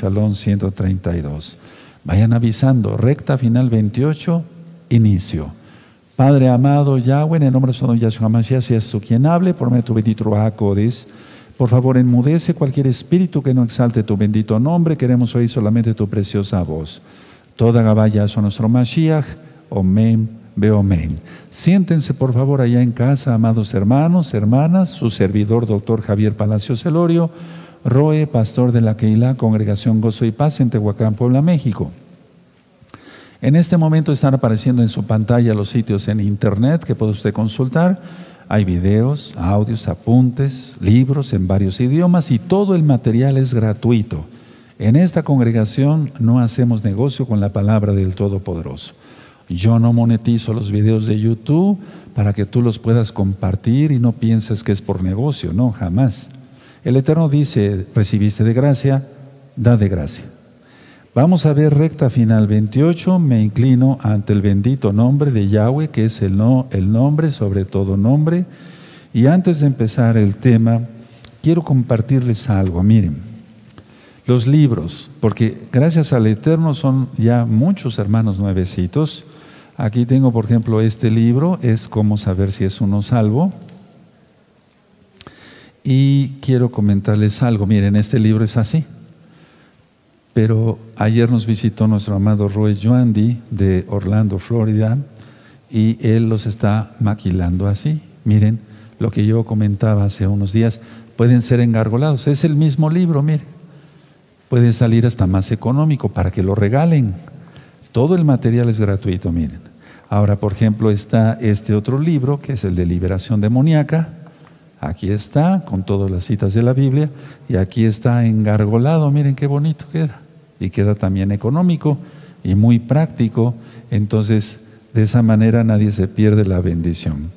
Shalom 132. Vayan avisando, recta final 28, inicio. Padre amado Yahweh, en el nombre de su Yahshua Mashiach, seas tú quien hable, por medio de tu bendito. Por favor, enmudece cualquier espíritu que no exalte tu bendito nombre. Queremos oír solamente tu preciosa voz. Toda Gabaya son nuestro Mashiach. Omen, Beomen. Siéntense, por favor, allá en casa, amados hermanos, hermanas, su servidor, doctor Javier Palacios Celorio, Roe, pastor de la Keilah, Congregación Gozo y Paz en Tehuacán, Puebla, México. En este momento están apareciendo en su pantalla los sitios en internet que puede usted consultar hay videos, audios, apuntes, libros en varios idiomas y todo el material es gratuito. En esta congregación no hacemos negocio con la palabra del Todopoderoso. Yo no monetizo los videos de YouTube para que tú los puedas compartir y no pienses que es por negocio, no, jamás. El Eterno dice, recibiste de gracia, da de gracia. Vamos a ver recta final 28, me inclino ante el bendito nombre de Yahweh, que es el, no, el nombre sobre todo nombre. Y antes de empezar el tema, quiero compartirles algo. Miren, los libros, porque gracias al Eterno son ya muchos hermanos nuevecitos. Aquí tengo, por ejemplo, este libro, es cómo saber si es uno salvo. Y quiero comentarles algo. Miren, este libro es así. Pero ayer nos visitó nuestro amado Roy Joandy de Orlando, Florida, y él los está maquilando así. Miren lo que yo comentaba hace unos días, pueden ser engargolados. Es el mismo libro, miren. Puede salir hasta más económico para que lo regalen. Todo el material es gratuito, miren. Ahora, por ejemplo, está este otro libro, que es el de liberación demoníaca. Aquí está, con todas las citas de la Biblia, y aquí está engargolado, miren qué bonito queda. Y queda también económico y muy práctico, entonces de esa manera nadie se pierde la bendición.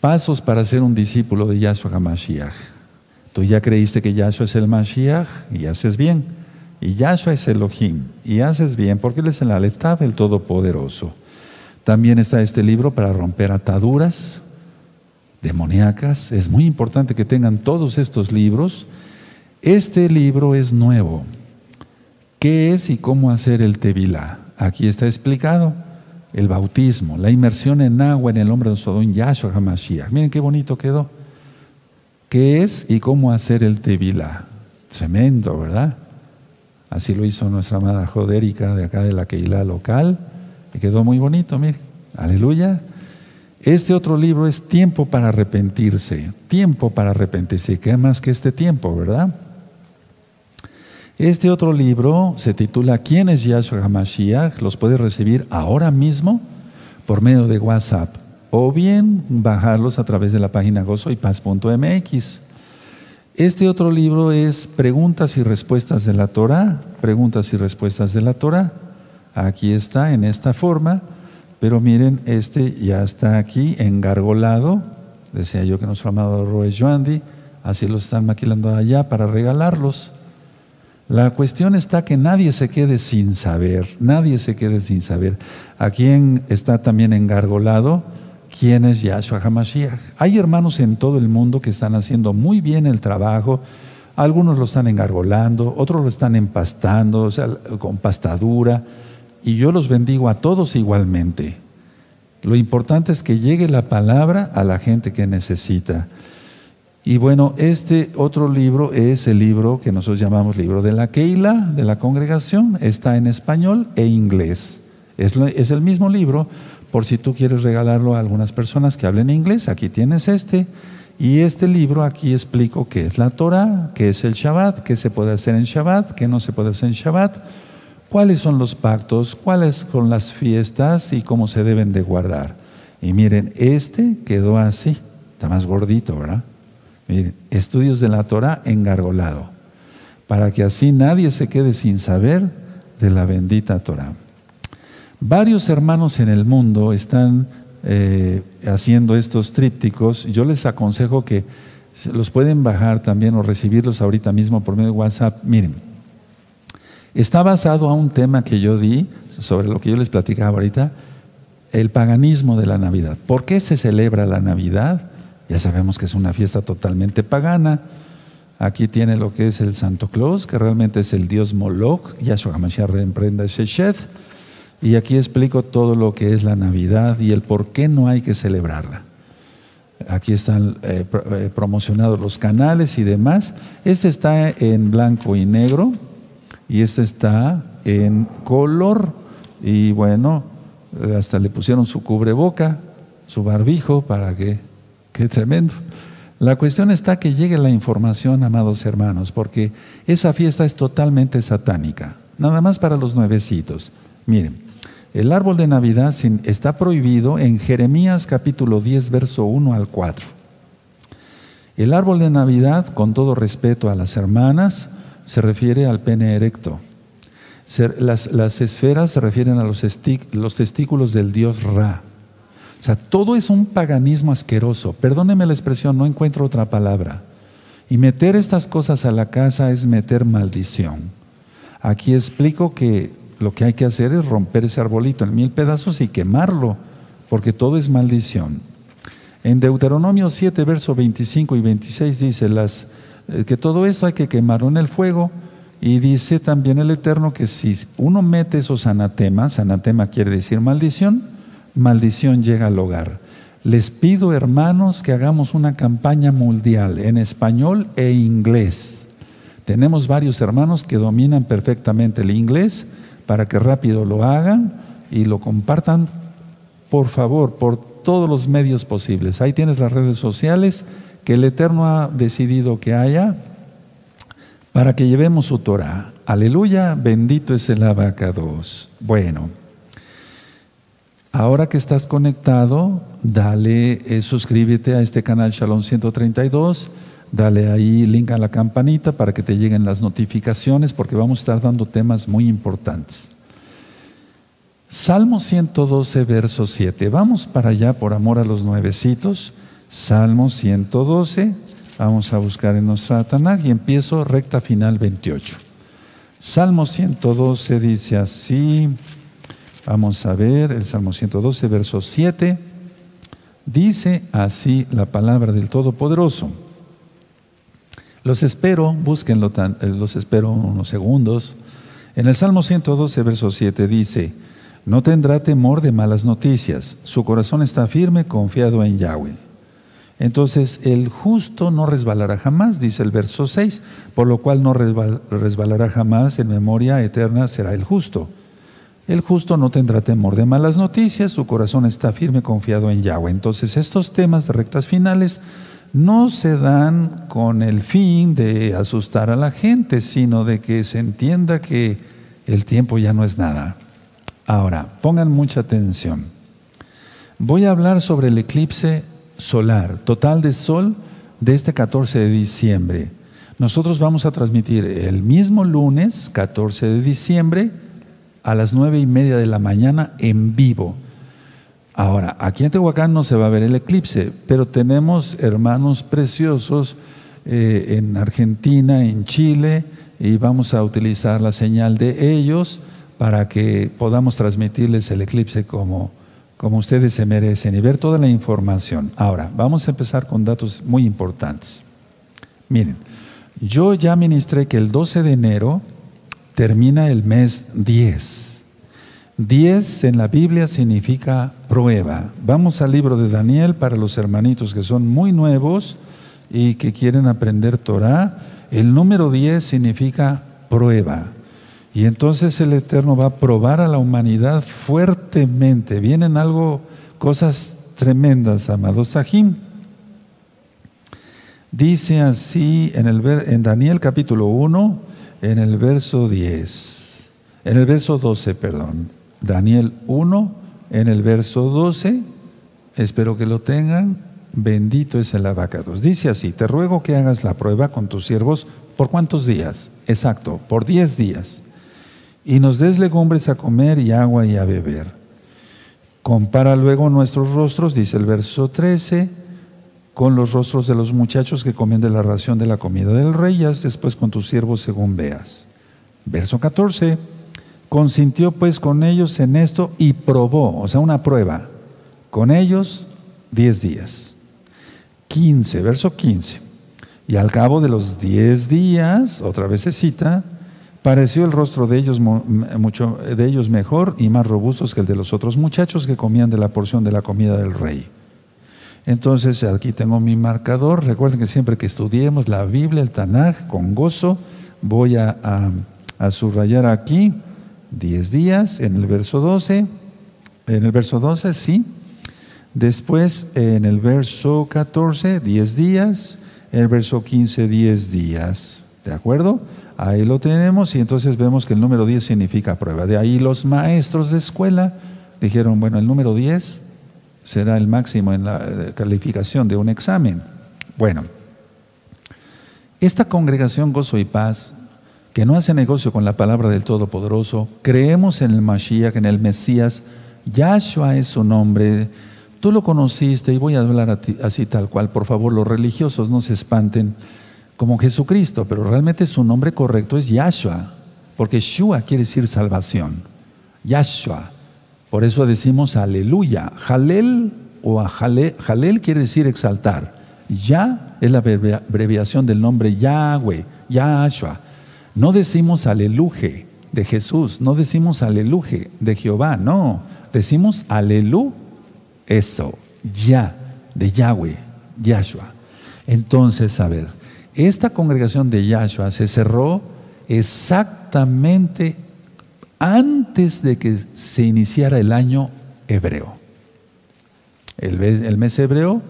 Pasos para ser un discípulo de Yahshua HaMashiach. Tú ya creíste que Yahshua es el Mashiach y haces bien. Y Yahshua es Elohim y haces bien porque Él es el Aleftab, el Todopoderoso. También está este libro para romper ataduras, demoníacas. Es muy importante que tengan todos estos libros. Este libro es nuevo. ¿Qué es y cómo hacer el Tevilá? Aquí está explicado. El bautismo, la inmersión en agua en el nombre de don Yahshua HaMashiach. Miren qué bonito quedó. ¿Qué es y cómo hacer el Tevilá? Tremendo, ¿verdad? Así lo hizo nuestra amada Jodérica de acá de la Keilah local. Y quedó muy bonito, miren. Aleluya. Este otro libro es Tiempo para arrepentirse, tiempo para arrepentirse. ¿Qué más que este tiempo, verdad? Este otro libro se titula ¿Quién es Yahshua HaMashiach? Los puedes recibir ahora mismo por medio de WhatsApp o bien bajarlos a través de la página gozoypaz.mx. Este otro libro es Preguntas y Respuestas de la Torah, Preguntas y Respuestas de la Torah. Aquí está en esta forma. Pero miren, este ya está aquí engargolado. Decía yo que nuestro amado Roe Joandi, así lo están maquilando allá para regalarlos. La cuestión está que nadie se quede sin saber, nadie se quede sin saber. ¿A quién está también engargolado? ¿Quién es Yahshua HaMashiach? Hay hermanos en todo el mundo que están haciendo muy bien el trabajo. Algunos lo están engargolando, otros lo están empastando, o sea, con pastadura y yo los bendigo a todos igualmente. Lo importante es que llegue la palabra a la gente que necesita. Y bueno, este otro libro es el libro que nosotros llamamos libro de la Keila, de la congregación. Está en español e inglés. Es, es el mismo libro, por si tú quieres regalarlo a algunas personas que hablen inglés, aquí tienes este. Y este libro aquí explico qué es la Torah, qué es el Shabbat, qué se puede hacer en Shabbat, qué no se puede hacer en Shabbat cuáles son los pactos, cuáles son las fiestas y cómo se deben de guardar. Y miren, este quedó así, está más gordito, ¿verdad? Miren, estudios de la Torah engargolado, para que así nadie se quede sin saber de la bendita Torah. Varios hermanos en el mundo están eh, haciendo estos trípticos. Yo les aconsejo que los pueden bajar también o recibirlos ahorita mismo por medio de WhatsApp. Miren, Está basado a un tema que yo di, sobre lo que yo les platicaba ahorita, el paganismo de la Navidad. ¿Por qué se celebra la Navidad? Ya sabemos que es una fiesta totalmente pagana. Aquí tiene lo que es el Santo Claus, que realmente es el dios Moloch, Yahshua HaMashiach reemprenda Sheshed. Y aquí explico todo lo que es la Navidad y el por qué no hay que celebrarla. Aquí están eh, eh, promocionados los canales y demás. Este está en blanco y negro y este está en color. Y bueno, eh, hasta le pusieron su cubreboca, su barbijo, para que, qué tremendo. La cuestión está que llegue la información, amados hermanos, porque esa fiesta es totalmente satánica, nada más para los nuevecitos. Miren, el árbol de Navidad está prohibido en Jeremías capítulo 10, verso 1 al 4. El árbol de Navidad, con todo respeto a las hermanas, se refiere al pene erecto. Las, esferas se refieren a los, los testículos del dios Ra. O sea, todo es un paganismo asqueroso. Perdóneme la expresión, no encuentro otra palabra. Y meter estas cosas a la casa es meter maldición. Aquí explico que lo que hay que hacer es romper ese arbolito en mil pedazos y quemarlo, porque todo es maldición. En Deuteronomio 7, versos 25 y 26 dice las, que todo esto hay que quemarlo en el fuego. Y dice también el Eterno que si uno mete esos anatemas, anatema quiere decir maldición, maldición llega al hogar. Les pido, hermanos, que hagamos una campaña mundial en español e inglés. Tenemos varios hermanos que dominan perfectamente el inglés para que rápido lo hagan y lo compartan, por favor, por todos los medios posibles. Ahí tienes las redes sociales que el Eterno ha decidido que haya para que llevemos su Torah. Aleluya, bendito es el abacados. Bueno. Ahora que estás conectado, dale, eh, suscríbete a este canal Shalom 132, dale ahí link a la campanita para que te lleguen las notificaciones porque vamos a estar dando temas muy importantes. Salmo 112, verso 7. Vamos para allá por amor a los nuevecitos. Salmo 112. Vamos a buscar en nuestra Tanakh y empiezo recta final 28. Salmo 112 dice así. Vamos a ver el Salmo 112, verso 7. Dice así la palabra del Todopoderoso. Los espero, búsquenlo, eh, los espero unos segundos. En el Salmo 112, verso 7 dice, no tendrá temor de malas noticias, su corazón está firme, confiado en Yahweh. Entonces, el justo no resbalará jamás, dice el verso 6, por lo cual no resbalará jamás, en memoria eterna será el justo. El justo no tendrá temor de malas noticias, su corazón está firme confiado en Yahweh. Entonces estos temas de rectas finales no se dan con el fin de asustar a la gente, sino de que se entienda que el tiempo ya no es nada. Ahora, pongan mucha atención. Voy a hablar sobre el eclipse solar, total de sol, de este 14 de diciembre. Nosotros vamos a transmitir el mismo lunes, 14 de diciembre, a las nueve y media de la mañana en vivo. Ahora, aquí en Tehuacán no se va a ver el eclipse, pero tenemos hermanos preciosos eh, en Argentina, en Chile, y vamos a utilizar la señal de ellos para que podamos transmitirles el eclipse como, como ustedes se merecen y ver toda la información. Ahora, vamos a empezar con datos muy importantes. Miren, yo ya ministré que el 12 de enero termina el mes 10. 10 en la Biblia significa prueba. Vamos al libro de Daniel para los hermanitos que son muy nuevos y que quieren aprender Torah. El número 10 significa prueba. Y entonces el Eterno va a probar a la humanidad fuertemente. Vienen algo, cosas tremendas, amados Sahim. Dice así en, el, en Daniel capítulo 1, en el verso 10, en el verso 12, perdón, Daniel 1, en el verso 12, espero que lo tengan, bendito es el abacados. Dice así, te ruego que hagas la prueba con tus siervos, ¿por cuántos días? Exacto, por 10 días. Y nos des legumbres a comer y agua y a beber. Compara luego nuestros rostros, dice el verso 13, con los rostros de los muchachos que comen de la ración de la comida del rey, y haz después con tus siervos según veas. Verso 14, consintió pues con ellos en esto y probó, o sea, una prueba, con ellos diez días. 15, verso 15. Y al cabo de los diez días, otra vez se cita, pareció el rostro de ellos, mucho, de ellos mejor y más robustos que el de los otros muchachos que comían de la porción de la comida del rey. Entonces aquí tengo mi marcador. Recuerden que siempre que estudiemos la Biblia, el Tanaj, con gozo, voy a, a subrayar aquí 10 días en el verso 12. En el verso 12, sí. Después en el verso 14, 10 días. En el verso 15, 10 días. ¿De acuerdo? Ahí lo tenemos y entonces vemos que el número 10 significa prueba. De ahí los maestros de escuela dijeron, bueno, el número 10 será el máximo en la eh, calificación de un examen. Bueno, esta congregación Gozo y Paz que no hace negocio con la palabra del Todopoderoso, creemos en el Mashiach, en el Mesías, Yahshua es su nombre, tú lo conociste y voy a hablar así tal cual, por favor, los religiosos no se espanten como Jesucristo, pero realmente su nombre correcto es Yahshua, porque Shua quiere decir salvación, Yahshua, por eso decimos aleluya, Jalel o Jalel quiere decir exaltar, Ya es la abreviación del nombre Yahweh, Yahshua. No decimos aleluje de Jesús, no decimos aleluje de Jehová, no, decimos alelu, eso, ya, de Yahweh, Yahshua. Entonces, a ver, esta congregación de Yahshua se cerró exactamente antes de que se iniciara el año hebreo. El, el mes hebreo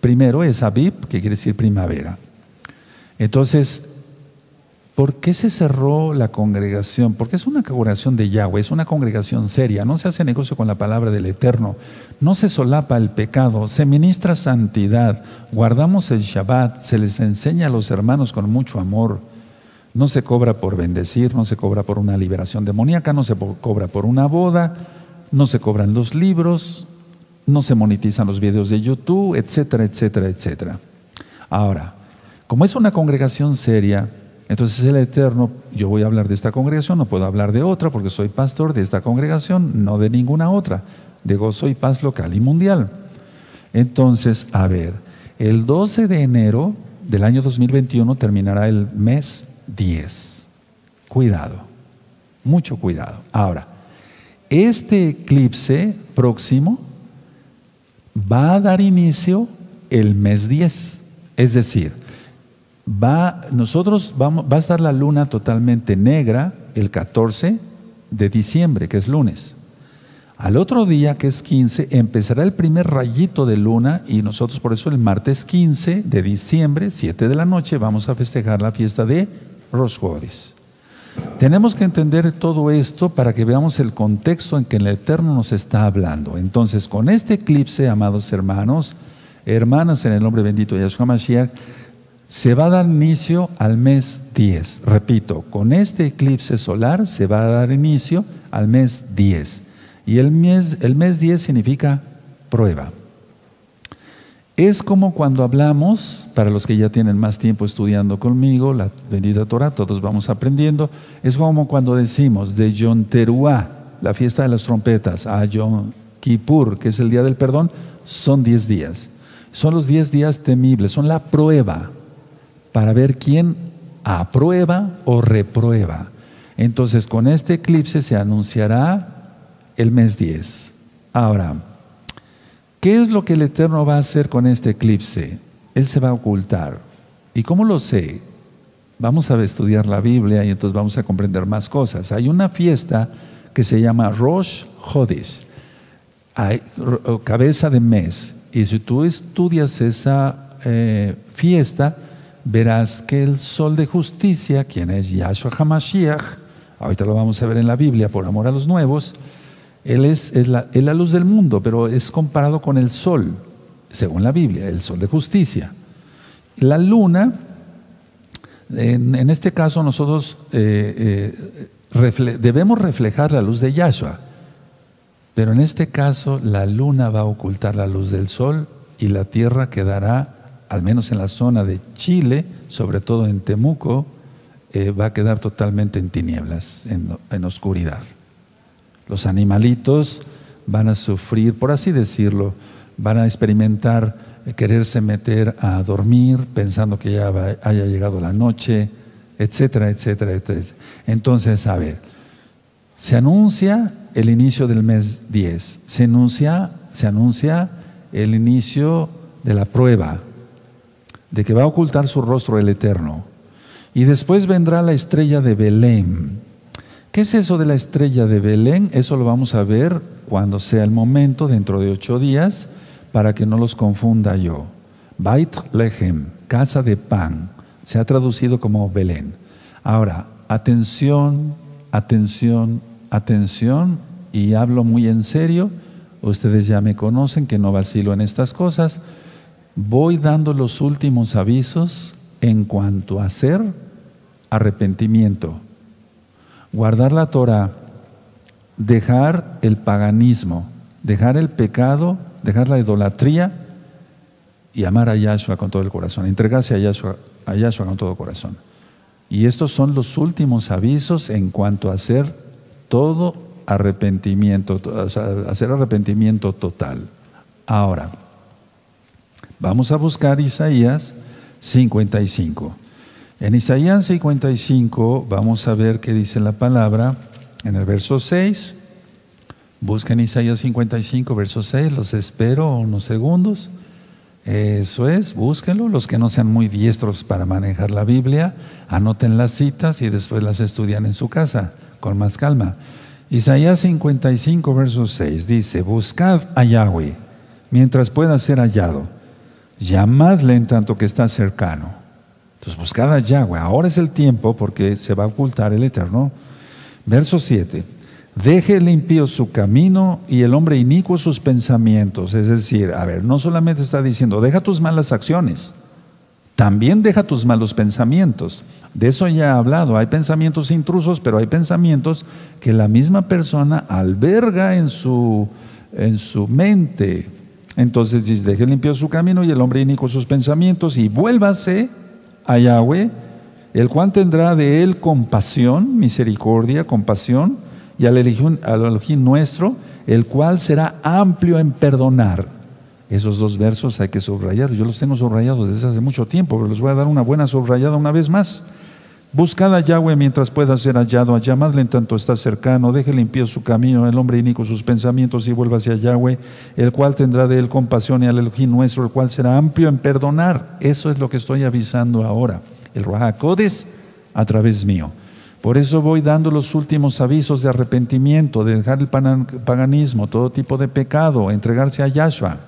primero es Abib, que quiere decir primavera. Entonces, ¿Por qué se cerró la congregación? Porque es una congregación de Yahweh, es una congregación seria, no se hace negocio con la palabra del Eterno, no se solapa el pecado, se ministra santidad, guardamos el Shabbat, se les enseña a los hermanos con mucho amor, no se cobra por bendecir, no se cobra por una liberación demoníaca, no se cobra por una boda, no se cobran los libros, no se monetizan los videos de YouTube, etcétera, etcétera, etcétera. Ahora, como es una congregación seria, entonces el Eterno, yo voy a hablar de esta congregación, no puedo hablar de otra porque soy pastor de esta congregación, no de ninguna otra, de gozo y paz local y mundial. Entonces, a ver, el 12 de enero del año 2021 terminará el mes 10. Cuidado, mucho cuidado. Ahora, este eclipse próximo va a dar inicio el mes 10, es decir, va, nosotros vamos, va a estar la luna totalmente negra el 14 de diciembre, que es lunes. Al otro día, que es 15, empezará el primer rayito de luna y nosotros por eso el martes 15 de diciembre, 7 de la noche, vamos a festejar la fiesta de Rosh Tenemos que entender todo esto para que veamos el contexto en que el Eterno nos está hablando. Entonces, con este eclipse, amados hermanos, hermanas en el nombre bendito de Yahshua Mashiach, se va a dar inicio al mes 10. Repito, con este eclipse solar se va a dar inicio al mes 10. Y el mes, el mes 10 significa prueba. Es como cuando hablamos, para los que ya tienen más tiempo estudiando conmigo, la bendita Torah, todos vamos aprendiendo, es como cuando decimos de Yom Teruah, la fiesta de las trompetas, a Yom Kippur, que es el día del perdón, son 10 días. Son los 10 días temibles, son la prueba para ver quién aprueba o reprueba. Entonces, con este eclipse se anunciará el mes 10. Ahora, ¿qué es lo que el Eterno va a hacer con este eclipse? Él se va a ocultar. ¿Y cómo lo sé? Vamos a estudiar la Biblia y entonces vamos a comprender más cosas. Hay una fiesta que se llama Rosh Hodesh, cabeza de mes. Y si tú estudias esa eh, fiesta, verás que el sol de justicia, quien es Yahshua HaMashiach, ahorita lo vamos a ver en la Biblia por amor a los nuevos, él es, la, luz del mundo, pero es comparado con el sol, según la Biblia, el sol de justicia. La luna, en, este caso nosotros eh, eh, debemos reflejar la luz de Yahshua, pero en este caso la luna va a ocultar la luz del sol y la tierra quedará al menos en la zona de Chile, sobre todo en Temuco, eh, va a quedar totalmente en tinieblas, en, oscuridad. Los animalitos van a sufrir, por así decirlo, van a experimentar quererse meter a dormir pensando que ya haya llegado la noche, etcétera, etcétera, etcétera. Entonces, a ver, se anuncia el inicio del mes 10, se anuncia, se anuncia el inicio de la prueba, de que va a ocultar su rostro el Eterno. Y después vendrá la estrella de Belén. ¿Qué es eso de la estrella de Belén? Eso lo vamos a ver cuando sea el momento, dentro de ocho días, para que no los confunda yo. Bait Lechem, casa de pan, se ha traducido como Belén. Ahora, atención, atención, atención, y hablo muy en serio, ustedes ya me conocen que no vacilo en estas cosas, voy dando los últimos avisos en cuanto a hacer arrepentimiento Guardar la Torah, dejar el paganismo, dejar el pecado, dejar la idolatría y amar a Yahshua con todo el corazón, entregarse a Yahshua, a Yahshua con todo el corazón. Y estos son los últimos avisos en cuanto a hacer todo arrepentimiento, hacer arrepentimiento total. Ahora, vamos a buscar Isaías 55. En Isaías 55 vamos a ver qué dice la palabra en el verso 6. Busquen Isaías 55, verso 6, los espero unos segundos. Eso es, búsquenlo. Los que no sean muy diestros para manejar la Biblia, anoten las citas y después las estudian en su casa con más calma. Isaías 55, verso 6 dice, buscad a Yahweh mientras pueda ser hallado, llamadle en tanto que está cercano. Entonces buscad a Yahweh. Ahora es el tiempo porque se va a ocultar el Eterno. Verso 7. Deje el impío su camino y el hombre inicuo sus pensamientos. Es decir, a ver, no solamente está diciendo, deja tus malas acciones, también deja tus malos pensamientos. De eso ya he hablado. Hay pensamientos intrusos, pero hay pensamientos que la misma persona alberga en su, en su mente. Entonces dice, deje limpio su camino y el hombre inicuo sus pensamientos y vuélvase a Yahweh, el cual tendrá de él compasión, misericordia, compasión, y al Elohim, nuestro, el cual será amplio en perdonar. Esos dos versos hay que subrayar. Yo los tengo subrayados desde hace mucho tiempo, pero les voy a dar una buena subrayada una vez más. Buscad a Yahweh mientras pueda ser hallado, llamadle en tanto está cercano, deje limpio su camino, el hombre inico sus pensamientos y vuelva hacia Yahweh, el cual tendrá de él compasión y al Elohim nuestro, el cual será amplio en perdonar. Eso es lo que estoy avisando ahora. El Rahakodes a través mío. Por eso voy dando los últimos avisos de arrepentimiento, de dejar el paganismo, todo tipo de pecado, entregarse a Yahshua.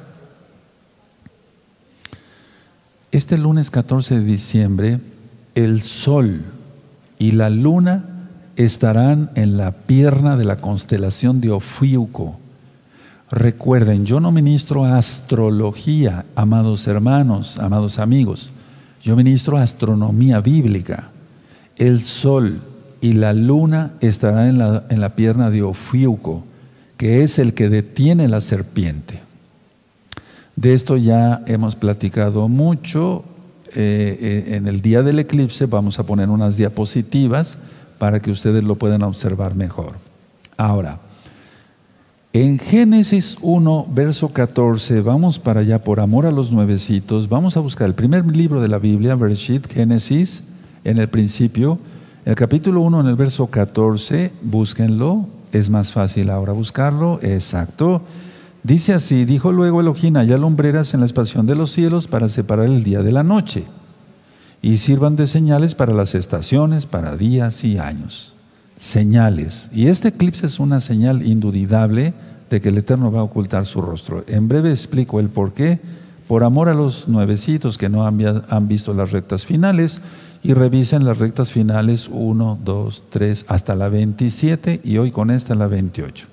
Este lunes 14 de diciembre el sol y la luna estarán en la pierna de la constelación de Ofiuco. Recuerden, yo no ministro astrología, amados hermanos, amados amigos. Yo ministro astronomía bíblica. El sol y la luna estarán en la, en la pierna de Ofiuco, que es el que detiene la serpiente. De esto ya hemos platicado mucho eh, eh, en el día del eclipse vamos a poner unas diapositivas para que ustedes lo puedan observar mejor. Ahora, en Génesis 1, verso 14, vamos para allá por amor a los nuevecitos, vamos a buscar el primer libro de la Biblia, Bereshit, Génesis, en el principio, el capítulo 1, en el verso 14, búsquenlo, es más fácil ahora buscarlo, exacto. Dice así, dijo luego Elohim, haya lumbreras en la expansión de los cielos para separar el día de la noche, y sirvan de señales para las estaciones, para días y años. Señales. Y este eclipse es una señal indudable de que el Eterno va a ocultar su rostro. En breve explico el por qué. Por amor a los nuevecitos que no han, han visto las rectas finales, y revisen las rectas finales 1, 2, 3, hasta la 27 y hoy con esta la 28.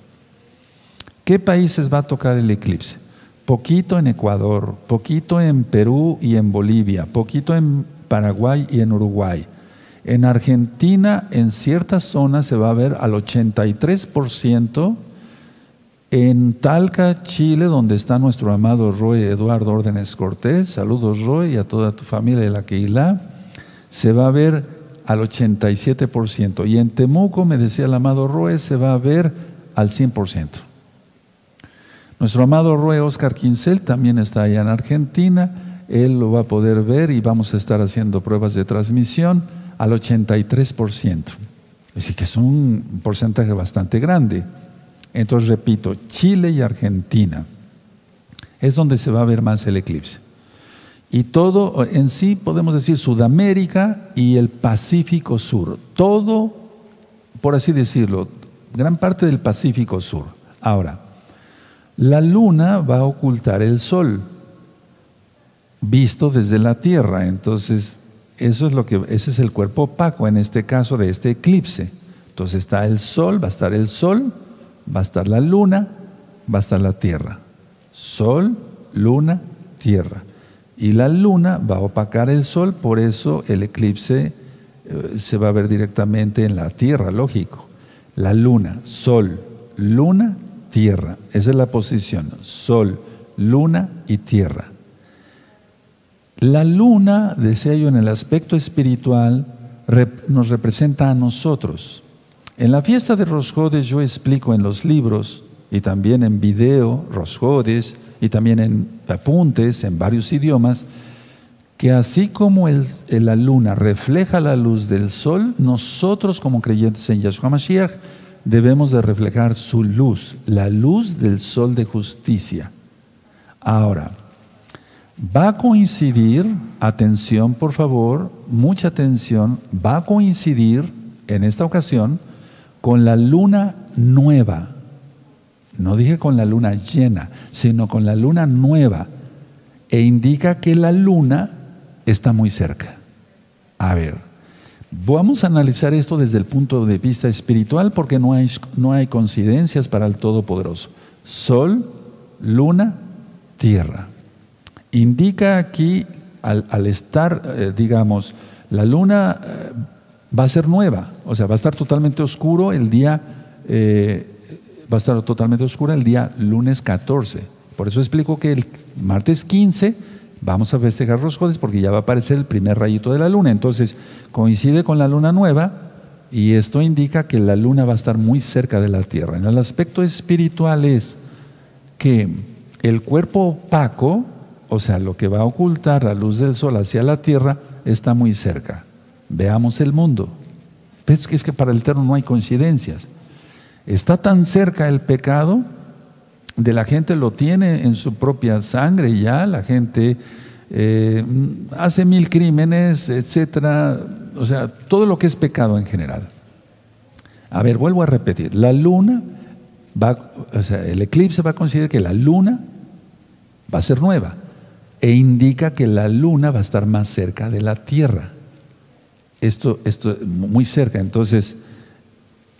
¿Qué países va a tocar el eclipse? Poquito en Ecuador, poquito en Perú y en Bolivia, poquito en Paraguay y en Uruguay. En Argentina, en ciertas zonas se va a ver al 83%. En Talca, Chile, donde está nuestro amado Roy Eduardo Órdenes Cortés, saludos Roy y a toda tu familia de la Queilá, se va a ver al 87%. Y en Temuco, me decía el amado Roy, se va a ver al 100%. Nuestro amado Rue Oscar Quincel también está allá en Argentina. Él lo va a poder ver y vamos a estar haciendo pruebas de transmisión al 83%. Así que es un porcentaje bastante grande. Entonces, repito, Chile y Argentina es donde se va a ver más el eclipse. Y todo en sí, podemos decir Sudamérica y el Pacífico Sur. Todo, por así decirlo, gran parte del Pacífico Sur. Ahora, la luna va a ocultar el sol, visto desde la Tierra. Entonces, eso es lo que, ese es el cuerpo opaco en este caso de este eclipse. Entonces está el sol, va a estar el sol, va a estar la luna, va a estar la tierra. Sol, luna, tierra. Y la luna va a opacar el sol, por eso el eclipse eh, se va a ver directamente en la tierra, lógico. La luna, sol, luna, tierra. Esa es la posición. Sol, luna y tierra. La luna, decía yo, en el aspecto espiritual, nos representa a nosotros. En la fiesta de Rosjodes yo explico en los libros y también en video, Rosjodes, y también en apuntes en varios idiomas, que así como la luna refleja la luz del sol, nosotros como creyentes en Yahshua Mashiach debemos de reflejar su luz, la luz del sol de justicia. Ahora, va a coincidir, atención por favor, mucha atención, va a coincidir en esta ocasión con la luna nueva. No dije con la luna llena, sino con la luna nueva. E indica que la luna está muy cerca. A ver, vamos a analizar esto desde el punto de vista espiritual porque no hay, no hay coincidencias para el Todopoderoso. Sol, luna, tierra. Indica aquí, al, estar, eh, digamos, la luna... Eh, va a ser nueva, o sea, va a estar totalmente oscuro el día, eh, va a estar totalmente oscura el día lunes 14. Por eso explico que el martes 15 vamos a festejar los jueves porque ya va a aparecer el primer rayito de la luna. Entonces, coincide con la luna nueva y esto indica que la luna va a estar muy cerca de la Tierra. En el aspecto espiritual es que el cuerpo opaco, o sea, lo que va a ocultar la luz del sol hacia la Tierra, está muy cerca. Veamos el mundo. Pero que es que para el Eterno no hay coincidencias. Está tan cerca el pecado, de la gente lo tiene en su propia sangre ya, la gente eh, hace mil crímenes, etcétera, o sea, todo lo que es pecado en general. A ver, vuelvo a repetir, la luna va, o sea, el eclipse va a considerar que la luna va a ser nueva e indica que la luna va a estar más cerca de la Tierra esto, esto muy cerca. Entonces,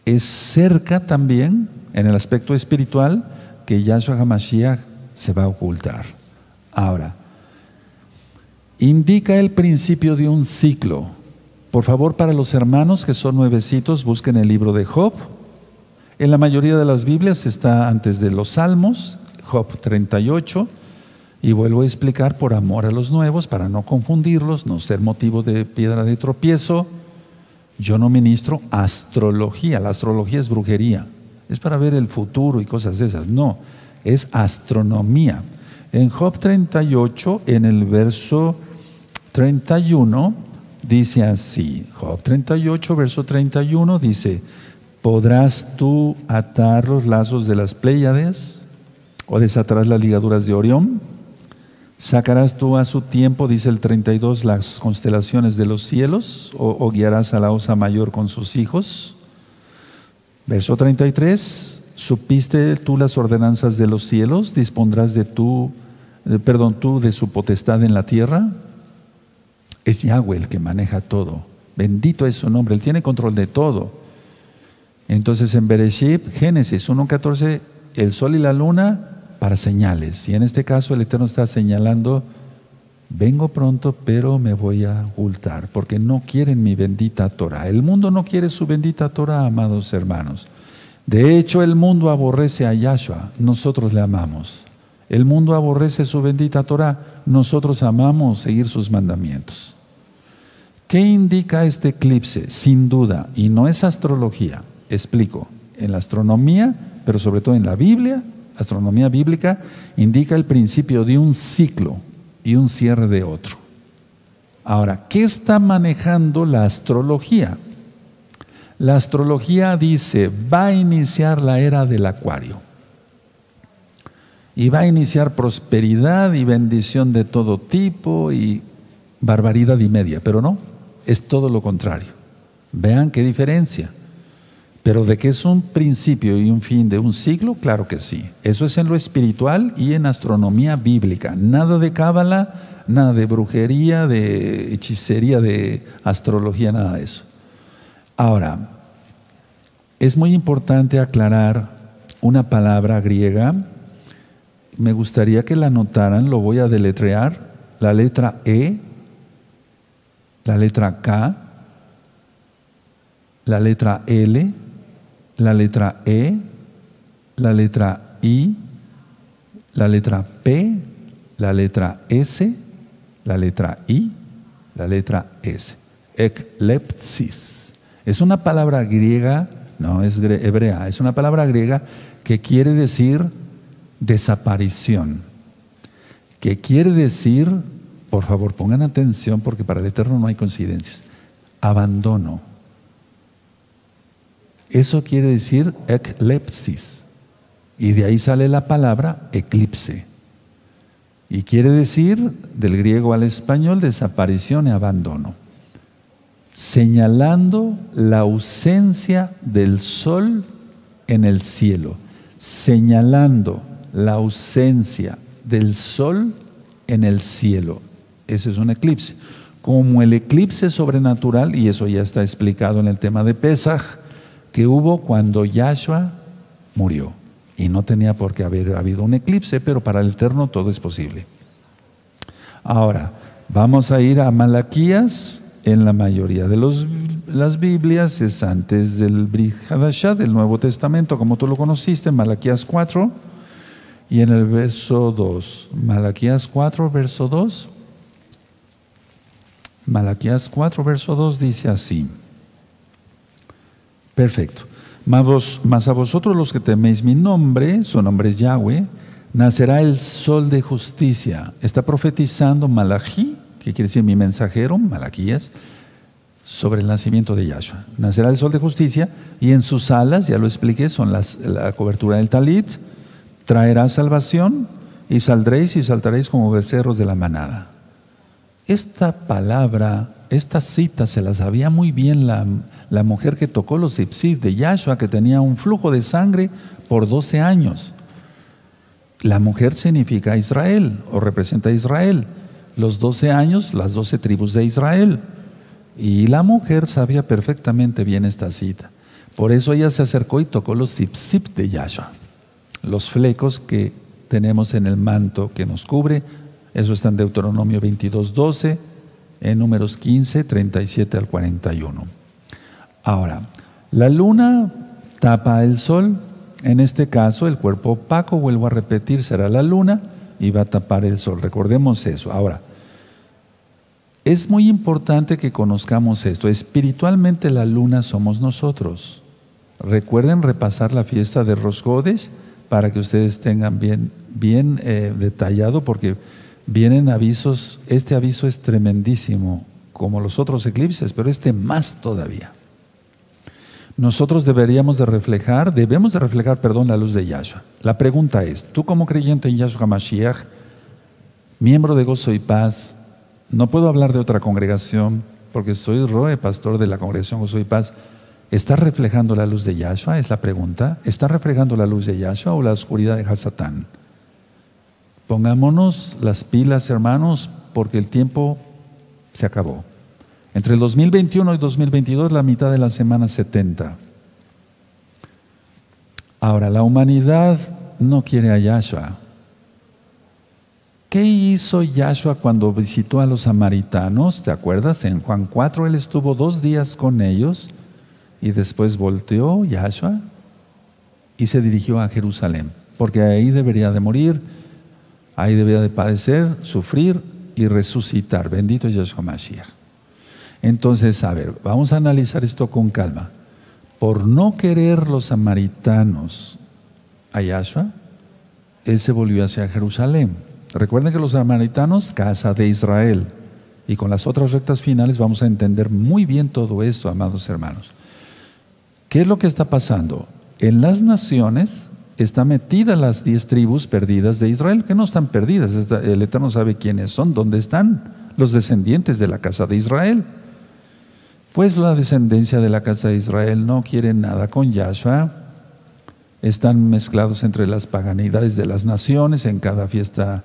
es cerca también en el aspecto espiritual que Yahshua HaMashiach se va a ocultar. Ahora, indica el principio de un ciclo. Por favor, para los hermanos que son nuevecitos, busquen el libro de Job. En la mayoría de las Biblias está antes de los Salmos, Job 38. Y vuelvo a explicar por amor a los nuevos, para no confundirlos, no ser motivo de piedra de tropiezo. Yo no ministro astrología, la astrología es brujería, es para ver el futuro y cosas de esas. No, es astronomía. En Job 38, en el verso 31, dice así, Job 38, verso 31, dice, ¿podrás tú atar los lazos de las Pléyades o desatar las ligaduras de Orión? ¿Sacarás tú a su tiempo, dice el 32, las constelaciones de los cielos o, guiarás a la osa mayor con sus hijos? Verso 33, ¿supiste tú las ordenanzas de los cielos? ¿Dispondrás de tú, perdón, tú de su potestad en la tierra? Es Yahweh el que maneja todo. Bendito es su nombre, Él tiene control de todo. Entonces en Bereshit, Génesis 1.14, el sol y la luna para señales. Y en este caso el Eterno está señalando, vengo pronto, pero me voy a ocultar, porque no quieren mi bendita Torah. El mundo no quiere su bendita Torah, amados hermanos. De hecho, el mundo aborrece a Yahshua, nosotros le amamos. El mundo aborrece su bendita Torah, nosotros amamos seguir sus mandamientos. ¿Qué indica este eclipse? Sin duda, y no es astrología, explico, en la astronomía, pero sobre todo en la Biblia, astronomía bíblica, indica el principio de un ciclo y un cierre de otro. Ahora, ¿qué está manejando la astrología? La astrología dice, va a iniciar la era del acuario. Y va a iniciar prosperidad y bendición de todo tipo y barbaridad y media, pero no, es todo lo contrario. Vean qué diferencia. Pero de que es un principio y un fin de un siglo, claro que sí. Eso es en lo espiritual y en astronomía bíblica. Nada de cábala, nada de brujería, de hechicería, de astrología, nada de eso. Ahora, es muy importante aclarar una palabra griega. Me gustaría que la notaran, lo voy a deletrear. La letra E, la letra K, la letra L, la letra E, la letra I, la letra P, la letra S, la letra I, la letra S. Eklepsis. Es una palabra griega, no es hebrea, es una palabra griega que quiere decir desaparición, que quiere decir, por favor pongan atención porque para el Eterno no hay coincidencias, abandono eso quiere decir eclepsis. Y de ahí sale la palabra eclipse. Y quiere decir, del griego al español, desaparición y abandono. Señalando la ausencia del sol en el cielo. Señalando la ausencia del sol en el cielo. Ese es un eclipse. Como el eclipse sobrenatural, y eso ya está explicado en el tema de Pesach, que hubo cuando Yahshua murió. Y no tenía por qué haber habido un eclipse, pero para el Eterno todo es posible. Ahora, vamos a ir a Malaquías. En la mayoría de los, las Biblias es antes del Brit del Nuevo Testamento, como tú lo conociste, Malaquías 4. Y en el verso 2, Malaquías 4, verso 2. Malaquías 4, verso 2 dice así. Perfecto. Mas a vosotros los que teméis mi nombre, su nombre es Yahweh, nacerá el sol de justicia. Está profetizando Malají, que quiere decir mi mensajero, Malaquías, sobre el nacimiento de Yahshua. Nacerá el sol de justicia y en sus alas, ya lo expliqué, son las, la cobertura del talit, traerá salvación y saldréis y saltaréis como becerros de la manada. Esta palabra, esta cita se la sabía muy bien la, la mujer que tocó los ipsif de Yahshua, que tenía un flujo de sangre por 12 años. La mujer significa Israel o representa a Israel. Los 12 años, las 12 tribus de Israel. Y la mujer sabía perfectamente bien esta cita. Por eso ella se acercó y tocó los ipsif de Yahshua. Los flecos que tenemos en el manto que nos cubre. Eso está en Deuteronomio 22, 12, en números 15, 37 al 41. Ahora, la luna tapa el sol, en este caso el cuerpo opaco, vuelvo a repetir, será la luna y va a tapar el sol. Recordemos eso. Ahora, es muy importante que conozcamos esto. Espiritualmente la luna somos nosotros. Recuerden repasar la fiesta de Rosgodes para que ustedes tengan bien, eh, detallado porque vienen avisos. Este aviso es tremendísimo, como los otros eclipses, pero este más todavía nosotros deberíamos de reflejar, debemos de reflejar, perdón, la luz de Yahshua. La pregunta es, tú como creyente en Yahshua Mashiach, miembro de Gozo y Paz, no puedo hablar de otra congregación porque soy Roe, pastor de la congregación Gozo y Paz. ¿Estás reflejando la luz de Yahshua? Es la pregunta. ¿Estás reflejando la luz de Yahshua o la oscuridad de Hasatán? Pongámonos las pilas, hermanos, porque el tiempo se acabó. Entre el 2021 y 2022, la mitad de la semana 70. Ahora, la humanidad no quiere a Yahshua. ¿Qué hizo Yahshua cuando visitó a los samaritanos? ¿Te acuerdas? En Juan 4 él estuvo dos días con ellos y después volteó Yahshua y se dirigió a Jerusalén, porque ahí debería de morir, ahí debería de padecer, sufrir y resucitar. Bendito Yahshua Mashiach. Entonces, a ver, vamos a analizar esto con calma. Por no querer los samaritanos a Yahshua, él se volvió hacia Jerusalén. Recuerden que los samaritanos, casa de Israel. Y con las otras rectas finales vamos a entender muy bien todo esto, amados hermanos. ¿Qué es lo que está pasando? En las naciones están metidas las diez tribus perdidas de Israel, que no están perdidas. El Eterno sabe quiénes son, dónde están los descendientes de la casa de Israel. Pues la descendencia de la casa de Israel no quiere nada con Yahshua. Están mezclados entre las paganidades de las naciones, en cada fiesta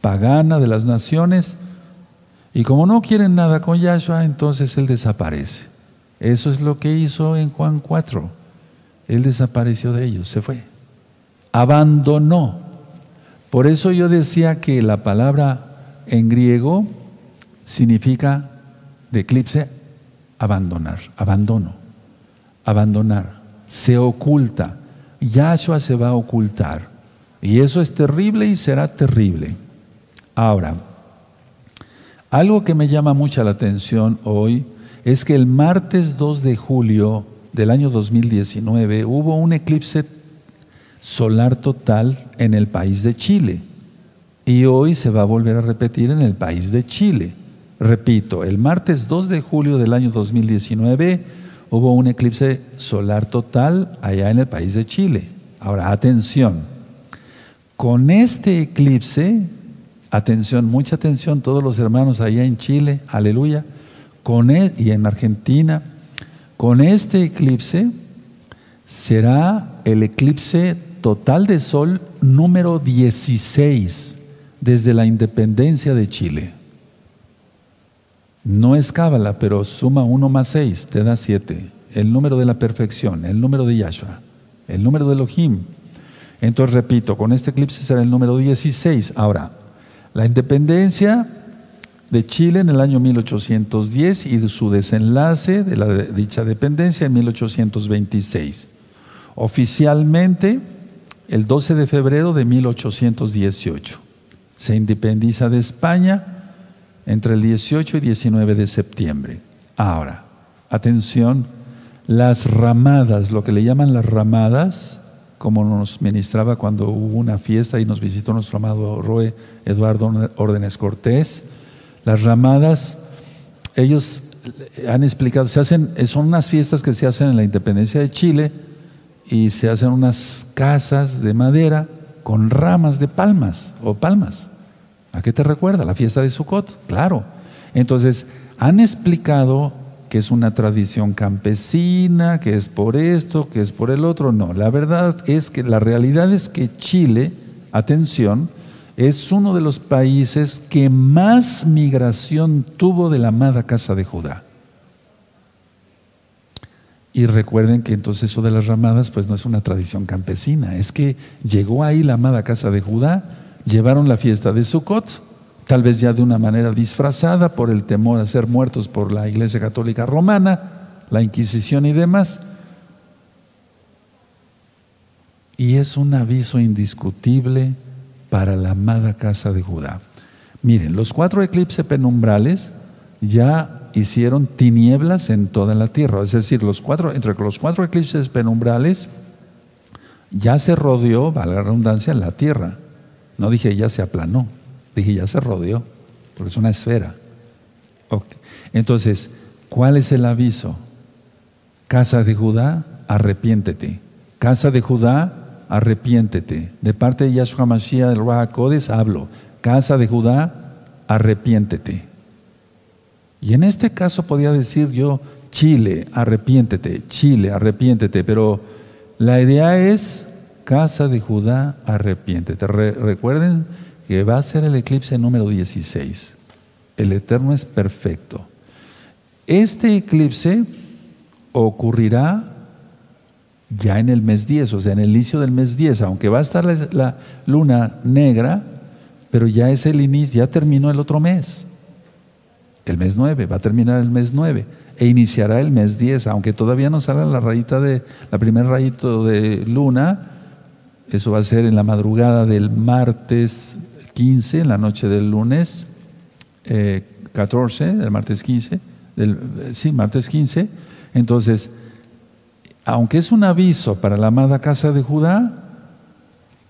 pagana de las naciones. Y como no quieren nada con Yahshua, entonces Él desaparece. Eso es lo que hizo en Juan 4. Él desapareció de ellos, se fue. Abandonó. Por eso yo decía que la palabra en griego significa de eclipse abandonar, abandono, abandonar, se oculta. Yahshua se va a ocultar. Y eso es terrible y será terrible. Ahora, algo que me llama mucha la atención hoy es que el martes 2 de julio del año 2019 hubo un eclipse solar total en el país de Chile. Y hoy se va a volver a repetir en el país de Chile. Repito, el martes 2 de julio del año 2019 hubo un eclipse solar total allá en el país de Chile. Ahora, atención, con este eclipse Atención, mucha atención, todos los hermanos allá en Chile, aleluya, con e, y en Argentina, con este eclipse será el eclipse total de sol número 16 desde la independencia de Chile. No es cábala, pero suma 1 más 6, te da 7. El número de la perfección, el número de Yahshua, el número de Elohim. Entonces, repito, con este eclipse será el número 16. Ahora, la independencia de Chile en el año 1810 y su desenlace de la dicha dependencia en 1826. Oficialmente, el 12 de febrero de 1818. Se independiza de España entre el 18 y 19 de septiembre. Ahora, atención, las ramadas, lo que le llaman las ramadas, como nos ministraba cuando hubo una fiesta y nos visitó nuestro amado Roe Eduardo Órdenes Cortés. Las ramadas, ellos han explicado, se hacen, son unas fiestas que se hacen en la independencia de Chile y se hacen unas casas de madera con ramas de palmas o palmas. ¿A qué te recuerda? La fiesta de Sukkot, claro. Entonces, han explicado que es una tradición campesina, que es por esto, que es por el otro. No, la verdad es que la realidad es que Chile, atención, es uno de los países que más migración tuvo de la amada casa de Judá. Y recuerden que entonces eso de las ramadas pues no es una tradición campesina, es que llegó ahí la amada casa de Judá, llevaron la fiesta de Sukkot, tal vez ya de una manera disfrazada por el temor a ser muertos por la Iglesia Católica Romana, la Inquisición y demás. Y es un aviso indiscutible para la amada casa de Judá. Miren, los cuatro eclipses penumbrales ya hicieron tinieblas en toda la tierra. Es decir, los cuatro, entre los cuatro eclipses penumbrales ya se rodeó, valga la redundancia, la tierra. No dije ya se aplanó. Dije, ya se rodeó, porque es una esfera. Entonces, ¿cuál es el aviso? Casa de Judá, arrepiéntete. Casa de Judá, arrepiéntete. De parte de Yahshua Mashiach del Ruach hablo. Casa de Judá, arrepiéntete. Y en este caso podía decir yo, Chile, arrepiéntete, Chile, arrepiéntete, pero la idea es, casa de Judá, arrepiéntete. recuerden que va a ser el eclipse número 16. El Eterno es perfecto. Este eclipse ocurrirá ya en el mes 10, o sea, en el inicio del mes 10, aunque va a estar la, luna negra, pero ya es el inicio, ya terminó el otro mes. El mes 9, va a terminar el mes 9 e iniciará el mes 10, aunque todavía no salga la rayita de la primer rayito de luna, eso va a ser en la madrugada del martes 15, en la noche del lunes 14, eh, del martes 15, del, sí, martes 15. Entonces, aunque es un aviso para la amada casa de Judá,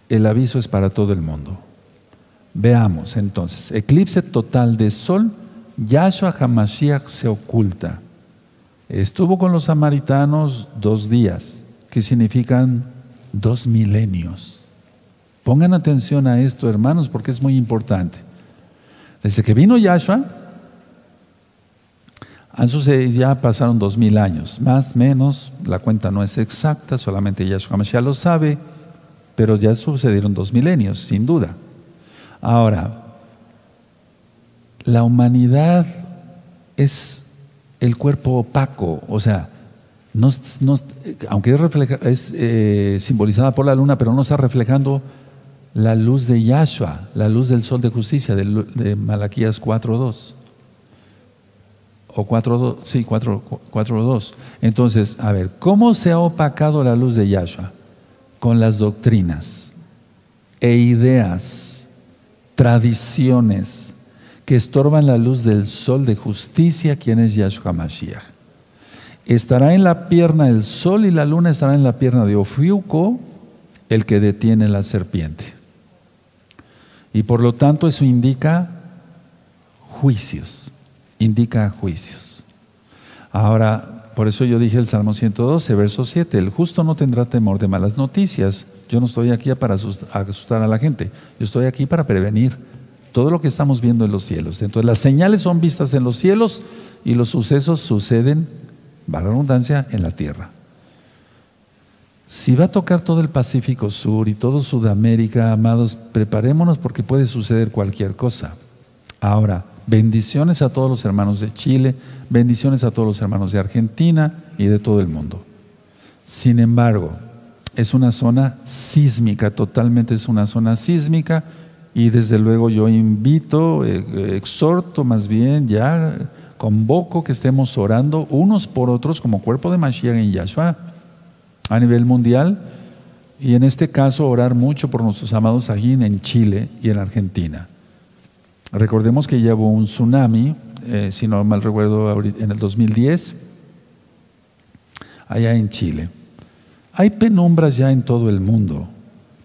el aviso es para todo el mundo. Veamos entonces, eclipse total de sol, Yahshua Hamashiach se oculta. Estuvo con los samaritanos dos días, que significan dos milenios. Pongan atención a esto, hermanos, porque es muy importante. Desde que vino Yahshua, han sucedido, ya pasaron dos mil años, más, menos, la cuenta no es exacta, solamente Yahshua Hamashiach lo sabe, pero ya sucedieron dos milenios, sin duda. Ahora, la humanidad es el cuerpo opaco, o sea, aunque es, eh, simbolizada por la luna, pero no está reflejando la luz de Yahshua, la luz del sol de justicia de, de Malaquías 4.2. O 4.2, sí, 4.2. Entonces, a ver, ¿cómo se ha opacado la luz de Yahshua? Con las doctrinas e ideas, tradiciones, que estorban la luz del sol de justicia, quien es Yahshua Mashiach. Estará en la pierna el sol y la luna estará en la pierna de Ofiuco, el que detiene la serpiente. Y por lo tanto eso indica juicios, indica juicios. Ahora, por eso yo dije el Salmo 112, verso 7, el justo no tendrá temor de malas noticias. Yo no estoy aquí para asustar a la gente, yo estoy aquí para prevenir todo lo que estamos viendo en los cielos. Entonces las señales son vistas en los cielos y los sucesos suceden, la redundancia, en la tierra. Si va a tocar todo el Pacífico Sur y todo Sudamérica, amados, preparémonos porque puede suceder cualquier cosa. Ahora, bendiciones a todos los hermanos de Chile, bendiciones a todos los hermanos de Argentina y de todo el mundo. Sin embargo, es una zona sísmica, totalmente es una zona sísmica y desde luego yo invito, eh, exhorto más bien, ya convoco que estemos orando unos por otros como cuerpo de Mashiach en Yahshua a nivel mundial y en este caso orar mucho por nuestros amados Ajín en Chile y en Argentina. Recordemos que ya hubo un tsunami, eh, si no mal recuerdo, en el 2010, allá en Chile. Hay penumbras ya en todo el mundo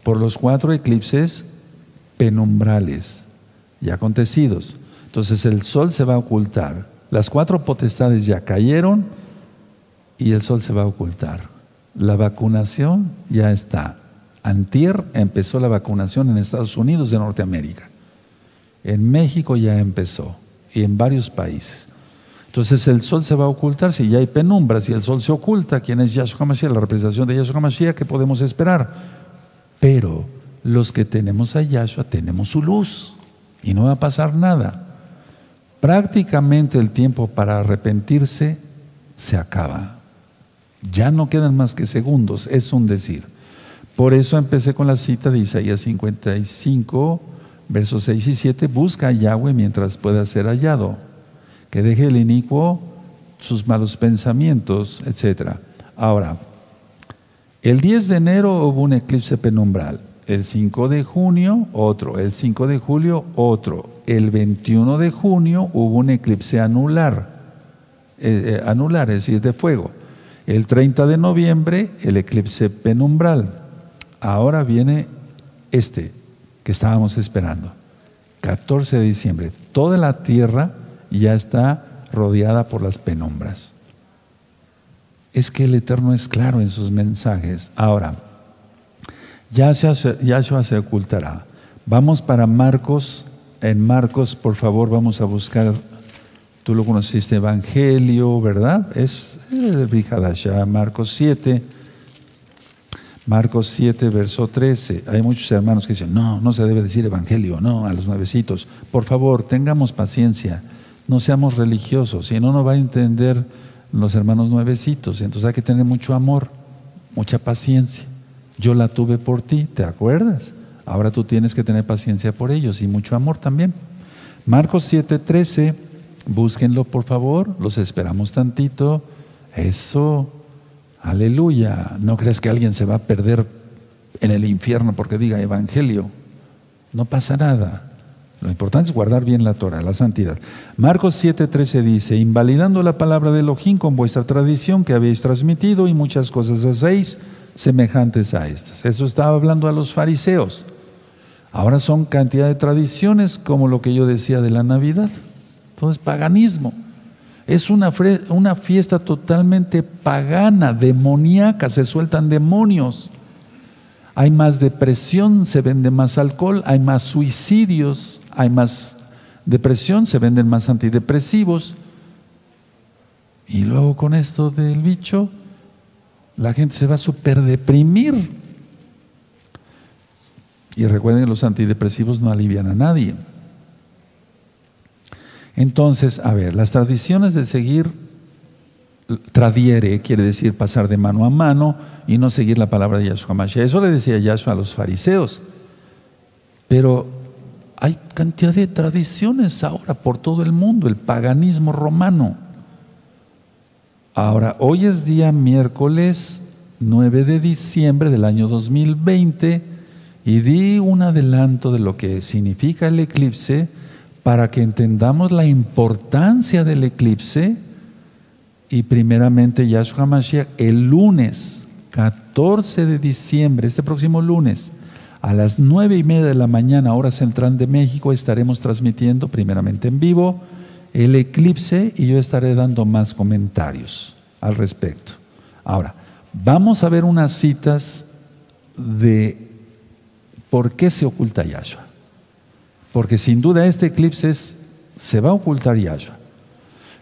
por los cuatro eclipses penumbrales y acontecidos. Entonces el sol se va a ocultar. Las cuatro potestades ya cayeron y el sol se va a ocultar. La vacunación ya está. Antier empezó la vacunación en Estados Unidos de Norteamérica. En México ya empezó y en varios países. Entonces el sol se va a ocultar si ya hay penumbras y el sol se oculta. ¿Quién es Yahshua Mashiach? La representación de Yahshua Mashiach, ¿qué podemos esperar? Pero los que tenemos a Yahshua tenemos su luz y no va a pasar nada. Prácticamente el tiempo para arrepentirse se acaba. Ya no quedan más que segundos, es un decir. Por eso empecé con la cita de Isaías 55, versos 6 y 7, busca a Yahweh mientras pueda ser hallado, que deje el inicuo sus malos pensamientos, etc. Ahora, el 10 de enero hubo un eclipse penumbral el 5 de junio otro, el 5 de julio otro, el 21 de junio hubo un eclipse anular, eh, eh, anular, es decir, de fuego. El 30 de noviembre el eclipse penumbral. Ahora viene este que estábamos esperando. 14 de diciembre. Toda la tierra ya está rodeada por las penumbras. Es que el Eterno es claro en sus mensajes. Ahora, Yahshua se ocultará. Vamos para Marcos. En Marcos, por favor, vamos a buscar. Tú lo conociste, Evangelio, ¿verdad? Es el Marcos 7. Marcos 7, verso 13. Hay muchos hermanos que dicen, no, no se debe decir Evangelio, no, a los nuevecitos. Por favor, tengamos paciencia, no seamos religiosos, si no, no va a entender los hermanos nuevecitos. Entonces hay que tener mucho amor, mucha paciencia. Yo la tuve por ti, ¿te acuerdas? Ahora tú tienes que tener paciencia por ellos y mucho amor también. Marcos 7:13, búsquenlo por favor, los esperamos tantito. Eso, aleluya. No crees que alguien se va a perder en el infierno porque diga evangelio. No pasa nada. Lo importante es guardar bien la Torah, la santidad. Marcos 7:13 dice, invalidando la palabra de Elohim con vuestra tradición que habéis transmitido y muchas cosas hacéis semejantes a estas. Eso estaba hablando a los fariseos. Ahora son cantidad de tradiciones como lo que yo decía de la Navidad. Todo es paganismo. Es una, una fiesta totalmente pagana, demoníaca, se sueltan demonios. Hay más depresión, se vende más alcohol, hay más suicidios, hay más depresión, se venden más antidepresivos. Y luego con esto del bicho, la gente se va a super deprimir. Y recuerden que los antidepresivos no alivian a nadie. Entonces, a ver, las tradiciones de seguir tradiere quiere decir pasar de mano a mano y no seguir la palabra de Yahshua Mashiach. Eso le decía Yahshua a los fariseos. Pero hay cantidad de tradiciones ahora por todo el mundo, el paganismo romano. Ahora, hoy es día miércoles 9 de diciembre del año 2020 y di un adelanto de lo que significa el eclipse para que entendamos la importancia del eclipse y primeramente Yahshua Mashiach el lunes 14 de diciembre, este próximo lunes, a las nueve y media de la mañana, hora central de México, estaremos transmitiendo primeramente en vivo el eclipse y yo estaré dando más comentarios al respecto. Ahora, vamos a ver unas citas de por qué se oculta Yahshua. Porque sin duda este eclipse se va a ocultar Yahshua.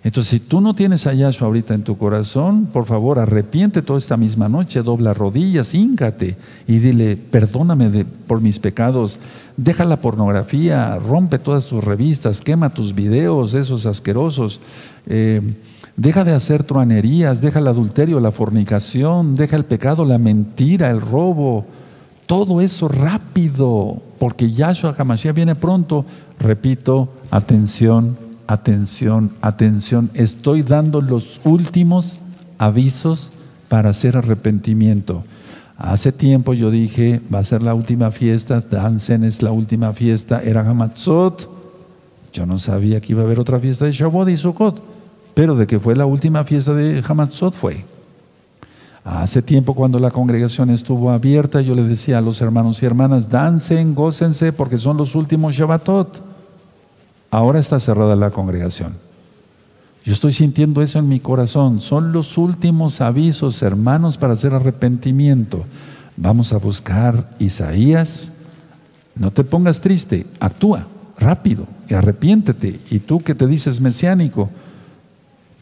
Entonces, si tú no tienes a Yahshua ahorita en tu corazón, por favor, arrepiente toda esta misma noche, dobla rodillas, híncate y dile, perdóname por mis pecados, deja la pornografía, rompe todas tus revistas, quema tus videos, esos asquerosos, eh, deja de hacer truanerías, deja el adulterio, la fornicación, deja el pecado, la mentira, el robo, todo eso rápido, porque Yahshua Hamashiach viene pronto. Repito, atención, atención, atención. Estoy dando los últimos avisos para hacer arrepentimiento. Hace tiempo yo dije, va a ser la última fiesta, Dansen es la última fiesta, era Hamatzot. Yo no sabía que iba a haber otra fiesta de Shavuot y Sukkot, pero de que fue la última fiesta de Hamatzot fue. Hace tiempo cuando la congregación estuvo abierta, yo le decía a los hermanos y hermanas, dancen, gócense, porque son los últimos Shabbatot. Ahora está cerrada la congregación. Yo estoy sintiendo eso en mi corazón. Son los últimos avisos, hermanos, para hacer arrepentimiento. Vamos a buscar Isaías. No te pongas triste, actúa rápido y arrepiéntete. Y tú que te dices mesiánico,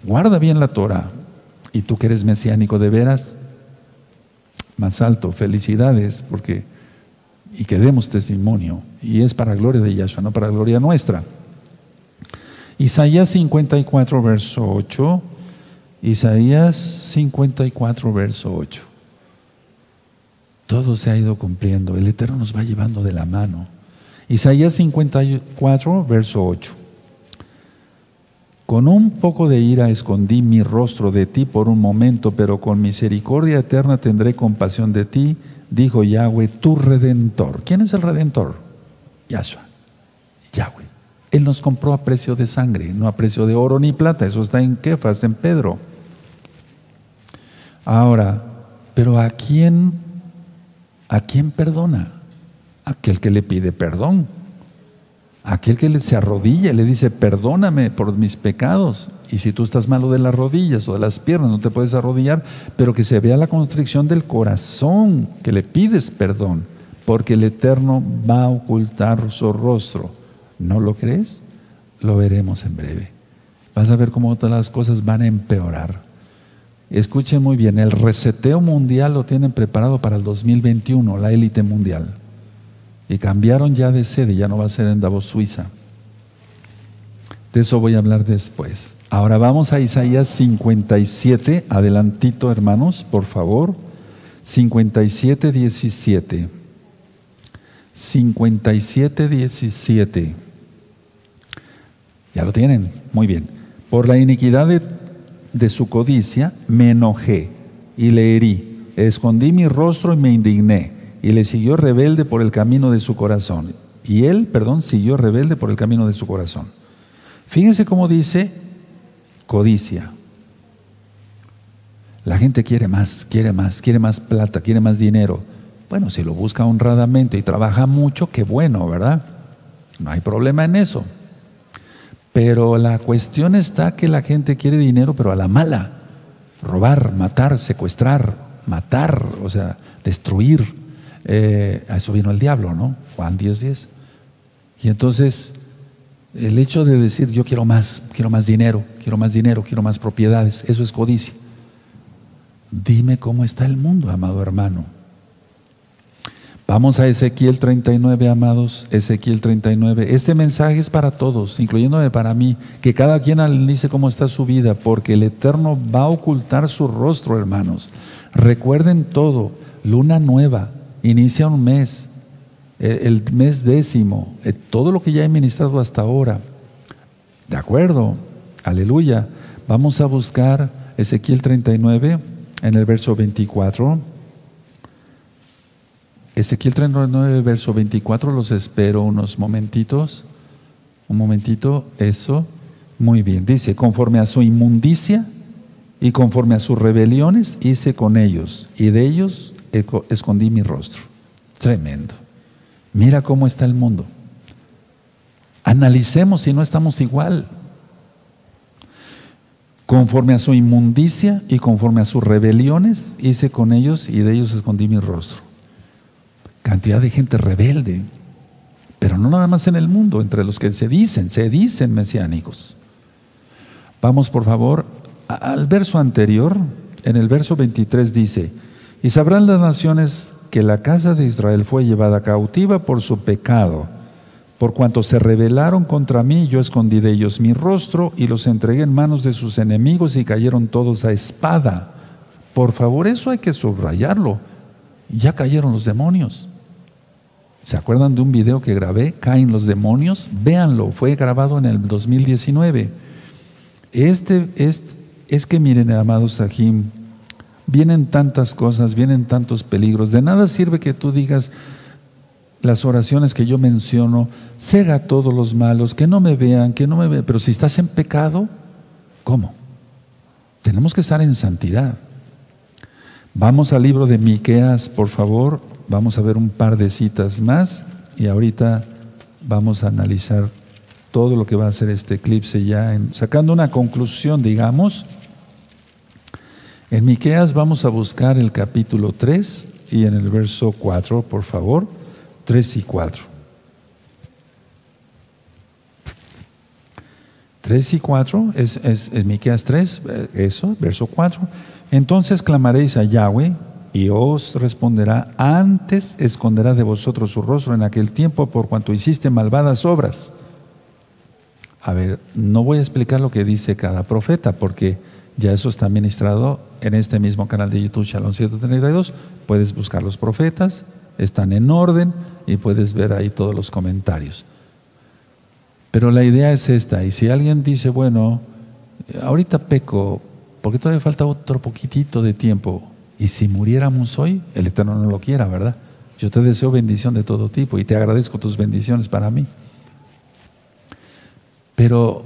guarda bien la Torah. Y tú que eres mesiánico de veras, más alto, felicidades, porque y que demos testimonio. Y es para gloria de Yahshua, no para gloria nuestra. Isaías 54, verso 8. Isaías 54, verso 8. Todo se ha ido cumpliendo. El Eterno nos va llevando de la mano. Isaías 54, verso 8. Con un poco de ira escondí mi rostro de ti por un momento, pero con misericordia eterna tendré compasión de ti, dijo Yahweh, tu redentor. ¿Quién es el redentor? Yahshua, Yahweh. Él nos compró a precio de sangre, no a precio de oro ni plata. Eso está en Kefas, en Pedro. Ahora, pero ¿a quién, a quién perdona? Aquel que le pide perdón. Aquel que se arrodilla le dice, perdóname por mis pecados. Y si tú estás malo de las rodillas o de las piernas, no te puedes arrodillar, pero que se vea la constricción del corazón, que le pides perdón, porque el Eterno va a ocultar su rostro. ¿No lo crees? Lo veremos en breve. Vas a ver cómo todas las cosas van a empeorar. Escuchen muy bien, el reseteo mundial lo tienen preparado para el 2021, la élite mundial. Y cambiaron ya de sede, ya no va a ser en Davos, Suiza. De eso voy a hablar después. Ahora vamos a Isaías 57, adelantito hermanos, por favor. 57, 17. 57, 17. Ya lo tienen, muy bien. Por la iniquidad de, de su codicia me enojé y le herí, escondí mi rostro y me indigné y le siguió rebelde por el camino de su corazón. Y él, perdón, siguió rebelde por el camino de su corazón. Fíjense cómo dice codicia. La gente quiere más, quiere más, quiere más plata, quiere más dinero. Bueno, si lo busca honradamente y trabaja mucho, qué bueno, ¿verdad? No hay problema en eso. Pero la cuestión está que la gente quiere dinero, pero a la mala. Robar, matar, secuestrar, matar, o sea, destruir. Eh, a eso vino el diablo, ¿no? Juan 10, 10. Y entonces, el hecho de decir yo quiero más, quiero más dinero, quiero más dinero, quiero más propiedades, eso es codicia. Dime cómo está el mundo, amado hermano. Vamos a Ezequiel 39, amados. Ezequiel 39. Este mensaje es para todos, incluyéndome para mí, que cada quien analice cómo está su vida, porque el Eterno va a ocultar su rostro, hermanos. Recuerden todo, luna nueva, inicia un mes, el mes décimo, eh, todo lo que ya he ministrado hasta ahora. De acuerdo, aleluya. Vamos a buscar Ezequiel 39 en el verso 24. Ezequiel 39, verso 24, los espero unos momentitos. Un momentito, eso. Muy bien, dice, conforme a su inmundicia y conforme a sus rebeliones hice con ellos, y de ellos escondí mi rostro. Tremendo. Mira cómo está el mundo. Analicemos si no estamos igual. Conforme a su inmundicia y conforme a sus rebeliones hice con ellos, y de ellos escondí mi rostro cantidad de gente rebelde, pero no nada más en el mundo, entre los que se dicen, se dicen mesiánicos. Vamos por favor al verso anterior, en el verso 23 dice, y sabrán las naciones que la casa de Israel fue llevada cautiva por su pecado. Por cuanto se rebelaron contra mí, yo escondí de ellos mi rostro y los entregué en manos de sus enemigos y cayeron todos a espada. Por favor, eso hay que subrayarlo. Ya cayeron los demonios. ¿Se acuerdan de un video que grabé? Caen los demonios. Véanlo, fue grabado en el 2019. Este, es, es que miren, amados Sahim, vienen tantas cosas, vienen tantos peligros. De nada sirve que tú digas las oraciones que yo menciono, cega a todos los malos, que no me vean, que no me vean. Pero si estás en pecado, ¿cómo? Tenemos que estar en santidad. Vamos al libro de Miqueas, por favor, Vamos a ver un par de citas más y ahorita vamos a analizar todo lo que va a ser este eclipse ya, sacando una conclusión, digamos. En Miqueas vamos a buscar el capítulo 3 y en el verso 4, por favor, 3 y 4. 3 y 4 es, es, es Miqueas 3, eh, eso, verso 4. Entonces clamaréis a Yahweh y os responderá, antes esconderá de vosotros su rostro en aquel tiempo por cuanto hiciste malvadas obras. A ver, no voy a explicar lo que dice cada profeta, porque ya eso está ministrado en este mismo canal de YouTube, Shalom 132. Puedes buscar los profetas, están en orden y puedes ver ahí todos los comentarios. Pero la idea es esta, y si alguien dice, bueno, ahorita peco, porque todavía falta otro poquitito de tiempo, y si muriéramos hoy, el Eterno no lo quiera, ¿verdad? Yo te deseo bendición de todo tipo y te agradezco tus bendiciones para mí. Pero,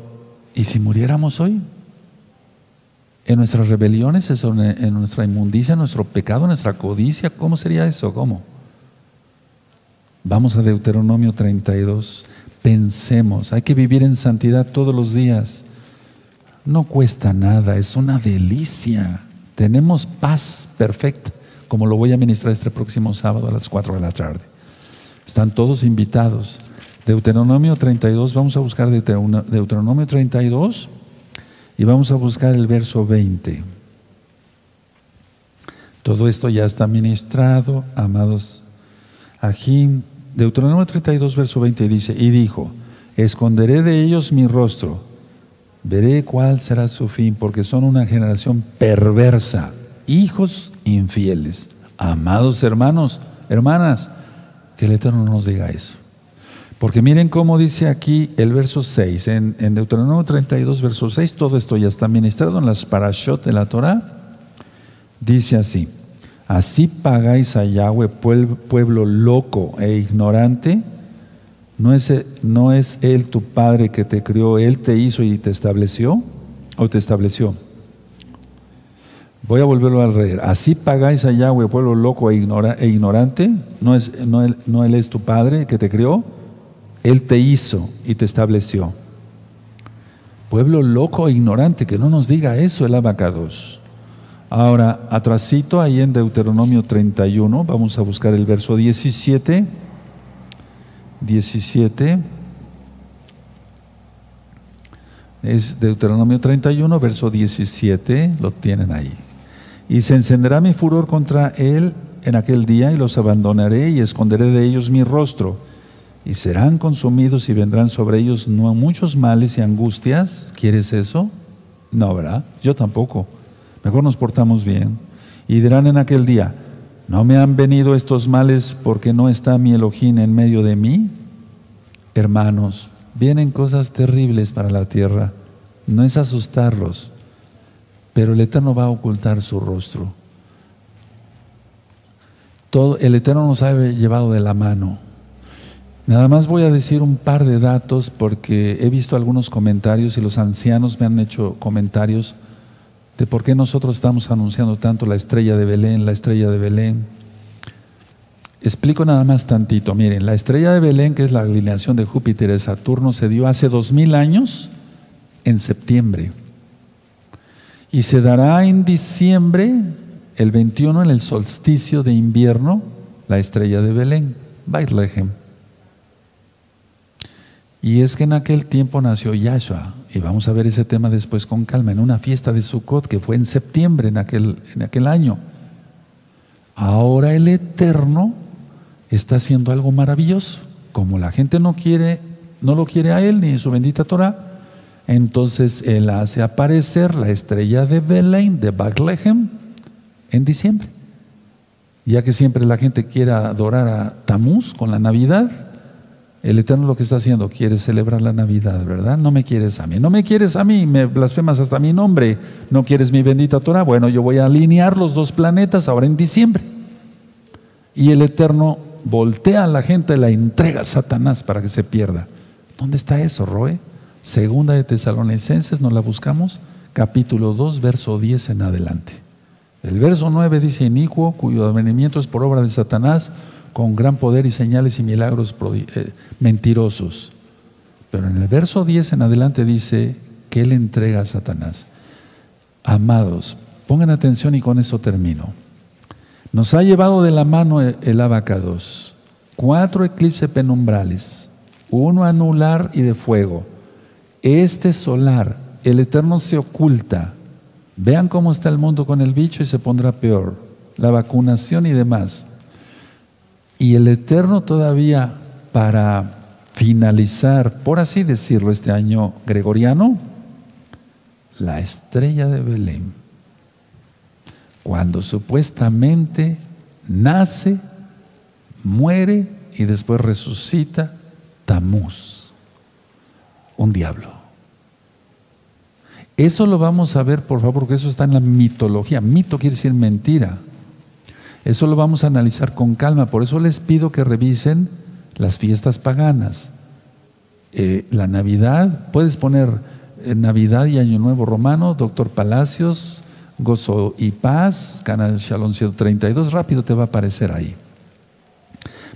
¿y si muriéramos hoy? En nuestras rebeliones, en nuestra inmundicia, en nuestro pecado, en nuestra codicia, ¿cómo sería eso? ¿Cómo? Vamos a Deuteronomio 32. Pensemos, hay que vivir en santidad todos los días. No cuesta nada, es una delicia. Tenemos paz perfecta, como lo voy a ministrar este próximo sábado a las 4 de la tarde. Están todos invitados. Deuteronomio 32, vamos a buscar Deuteronomio 32 y vamos a buscar el verso 20. Todo esto ya está ministrado, amados. Aquí, Deuteronomio 32, verso 20 dice, y dijo, esconderé de ellos mi rostro veré cuál será su fin, porque son una generación perversa, hijos infieles. Amados hermanos, hermanas, que el Eterno no nos diga eso. Porque miren cómo dice aquí el verso 6, en, Deuteronomio 32, verso 6, todo esto ya está ministrado en las parashot de la Torah. Dice así, así pagáis a Yahweh, pueblo loco e ignorante, ¿No es, ¿No es Él tu Padre que te crió, Él te hizo y te estableció? ¿O te estableció? Voy a volverlo a leer. Así pagáis a Yahweh, pueblo loco e, e ignorante. ¿No, es, no, él, ¿No Él es tu Padre que te crió? Él te hizo y te estableció. Pueblo loco e ignorante, que no nos diga eso el abacados. Ahora, atrasito ahí en Deuteronomio 31, vamos a buscar el verso 17. 17. Es Deuteronomio 31, verso 17, lo tienen ahí. Y se encenderá mi furor contra él en aquel día y los abandonaré y esconderé de ellos mi rostro. Y serán consumidos y vendrán sobre ellos no muchos males y angustias. ¿Quieres eso? No, ¿verdad? Yo tampoco. Mejor nos portamos bien. Y dirán en aquel día, ¿no me han venido estos males porque no está mi Elohim en medio de mí? Hermanos, vienen cosas terribles para la tierra. No es asustarlos, pero el Eterno va a ocultar su rostro. Todo, el Eterno nos ha llevado de la mano. Nada más voy a decir un par de datos porque he visto algunos comentarios y los ancianos me han hecho comentarios de por qué nosotros estamos anunciando tanto la estrella de Belén, la estrella de Belén. Explico nada más tantito. Miren, la estrella de Belén, que es la alineación de Júpiter y Saturno, se dio hace dos mil años en septiembre. Y se dará en diciembre, el 21, en el solsticio de invierno, la estrella de Belén, Bethlehem. Y es que en aquel tiempo nació Yahshua, y vamos a ver ese tema después con calma, en una fiesta de Sukkot que fue en septiembre en aquel, en aquel año. Ahora el Eterno está haciendo algo maravilloso. Como la gente no quiere, no lo quiere a él ni en su bendita Torah, entonces Él hace aparecer la estrella de Belén, de Bethlehem, en diciembre. Ya que siempre la gente quiere adorar a Tamuz con la Navidad, el Eterno lo que está haciendo, quiere celebrar la Navidad, ¿verdad? No me quieres a mí, no me quieres a mí, me blasfemas hasta mi nombre, no quieres mi bendita Torah. Bueno, yo voy a alinear los dos planetas ahora en diciembre. Y el Eterno voltea a la gente, la entrega a Satanás para que se pierda. ¿Dónde está eso, Roe? Segunda de Tesalonicenses, nos la buscamos, capítulo 2, verso 10 en adelante. El verso 9 dice, inicuo, cuyo advenimiento es por obra de Satanás, con gran poder y señales y milagros eh, mentirosos. Pero en el verso 10 en adelante dice que él entrega a Satanás. Amados, pongan atención y con eso termino. Nos ha llevado de la mano el, el abacados, cuatro eclipses penumbrales, uno anular y de fuego este solar, el Eterno se oculta. Vean cómo está el mundo con el bicho y se pondrá peor. La vacunación y demás. Y el Eterno todavía para finalizar, por así decirlo, este año gregoriano, la estrella de Belén, cuando supuestamente nace, muere y después resucita Tamuz un diablo. Eso lo vamos a ver, por favor, porque eso está en la mitología. Mito quiere decir mentira. Eso lo vamos a analizar con calma. Por eso les pido que revisen las fiestas paganas. Eh, la Navidad, puedes poner eh, Navidad y Año Nuevo Romano, Doctor Palacios, Gozo y Paz, Canal Shalom 132, rápido te va a aparecer ahí.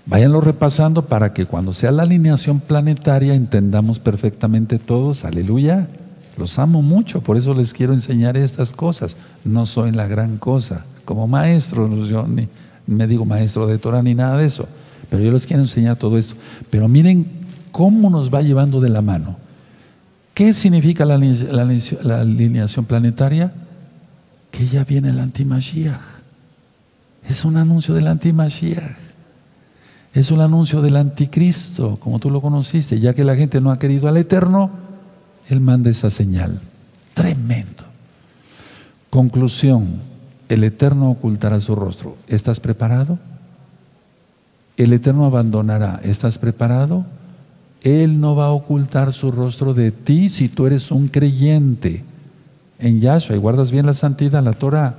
Váyanlo repasando para que cuando sea la alineación planetaria entendamos perfectamente todos. Aleluya. Los amo mucho, por eso les quiero enseñar estas cosas. No soy la gran cosa. Como maestro, yo ni me digo maestro de Torah ni nada de eso. Pero yo les quiero enseñar todo esto. Pero miren cómo nos va llevando de la mano. ¿Qué significa la, alineación planetaria? Que ya viene el antimashiach. Es un anuncio del antimashiach. Es un anuncio del anticristo, como tú lo conociste, ya que la gente no ha querido al eterno, Él manda esa señal. Tremendo. Conclusión, el eterno ocultará su rostro. ¿Estás preparado? El eterno abandonará. ¿Estás preparado? Él no va a ocultar su rostro de ti si tú eres un creyente en Yahshua y guardas bien la santidad, la Torah.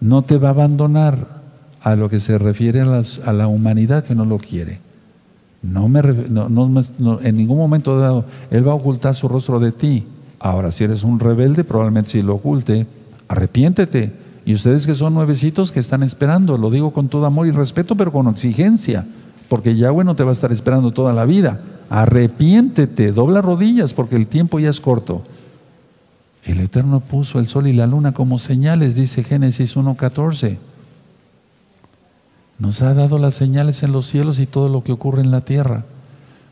No te va a abandonar a lo que se refiere a, la humanidad que no lo quiere. No me, en ningún momento dado, Él va a ocultar su rostro de ti. Ahora, si eres un rebelde, probablemente si lo oculte, arrepiéntete. Y ustedes que son nuevecitos que están esperando, lo digo con todo amor y respeto, pero con exigencia, porque Yahweh no te va a estar esperando toda la vida. Arrepiéntete, dobla rodillas, porque el tiempo ya es corto. El Eterno puso el sol y la luna como señales, dice Génesis 1.14. Nos ha dado las señales en los cielos y todo lo que ocurre en la tierra.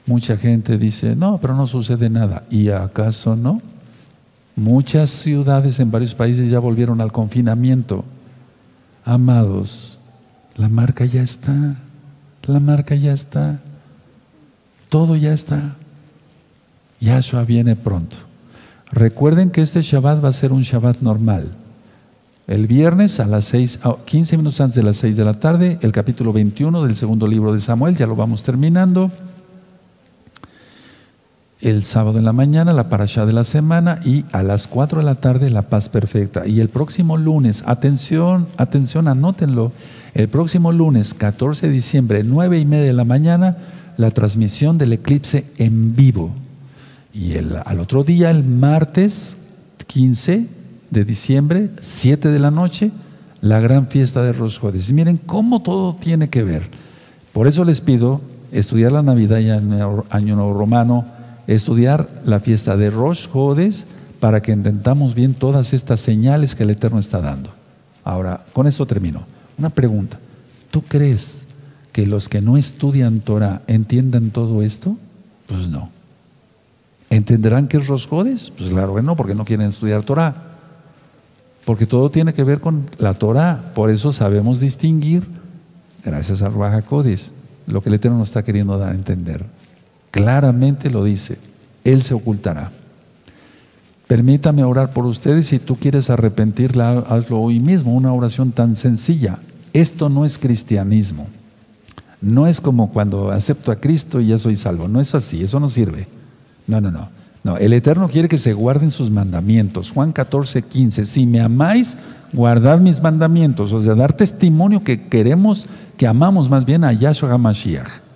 Mucha gente dice, no, pero no sucede nada. ¿Y acaso no? Muchas ciudades en varios países ya volvieron al confinamiento. Amados, la marca ya está, la marca ya está, todo ya está. Yahshua viene pronto. Recuerden que este Shabbat va a ser un Shabbat normal. El viernes a las 6, 15 minutos antes de las 6 de la tarde, el capítulo 21 del segundo libro de Samuel, ya lo vamos terminando. El sábado en la mañana, la parashá de la semana y a las 4 de la tarde, la paz perfecta. Y el próximo lunes, atención, atención, anótenlo. El próximo lunes, 14 de diciembre, 9 y media de la mañana, la transmisión del eclipse en vivo. Y el, al otro día, el martes 15 de diciembre, 7 de la noche, la gran fiesta de Rosjodes. Miren cómo todo tiene que ver. Por eso les pido estudiar la Navidad y el Año Nuevo Romano, estudiar la fiesta de Rosjodes para que entendamos bien todas estas señales que el Eterno está dando. Ahora, con esto termino. Una pregunta. ¿Tú crees que los que no estudian Torah entiendan todo esto? Pues no. ¿Entenderán qué es Rosjodes? Pues claro que no, porque no quieren estudiar Torah. Porque todo tiene que ver con la Torah. Por eso sabemos distinguir, gracias al Raja lo que el Eterno nos está queriendo dar a entender. Claramente lo dice. Él se ocultará. Permítame orar por ustedes. Si tú quieres arrepentirla, hazlo hoy mismo. Una oración tan sencilla. Esto no es cristianismo. No es como cuando acepto a Cristo y ya soy salvo. No es así. Eso no sirve. No, no, no. No, el Eterno quiere que se guarden sus mandamientos. Juan 14, 15. Si me amáis, guardad mis mandamientos. O sea, dar testimonio que queremos, que amamos más bien a Yahshua HaMashiach.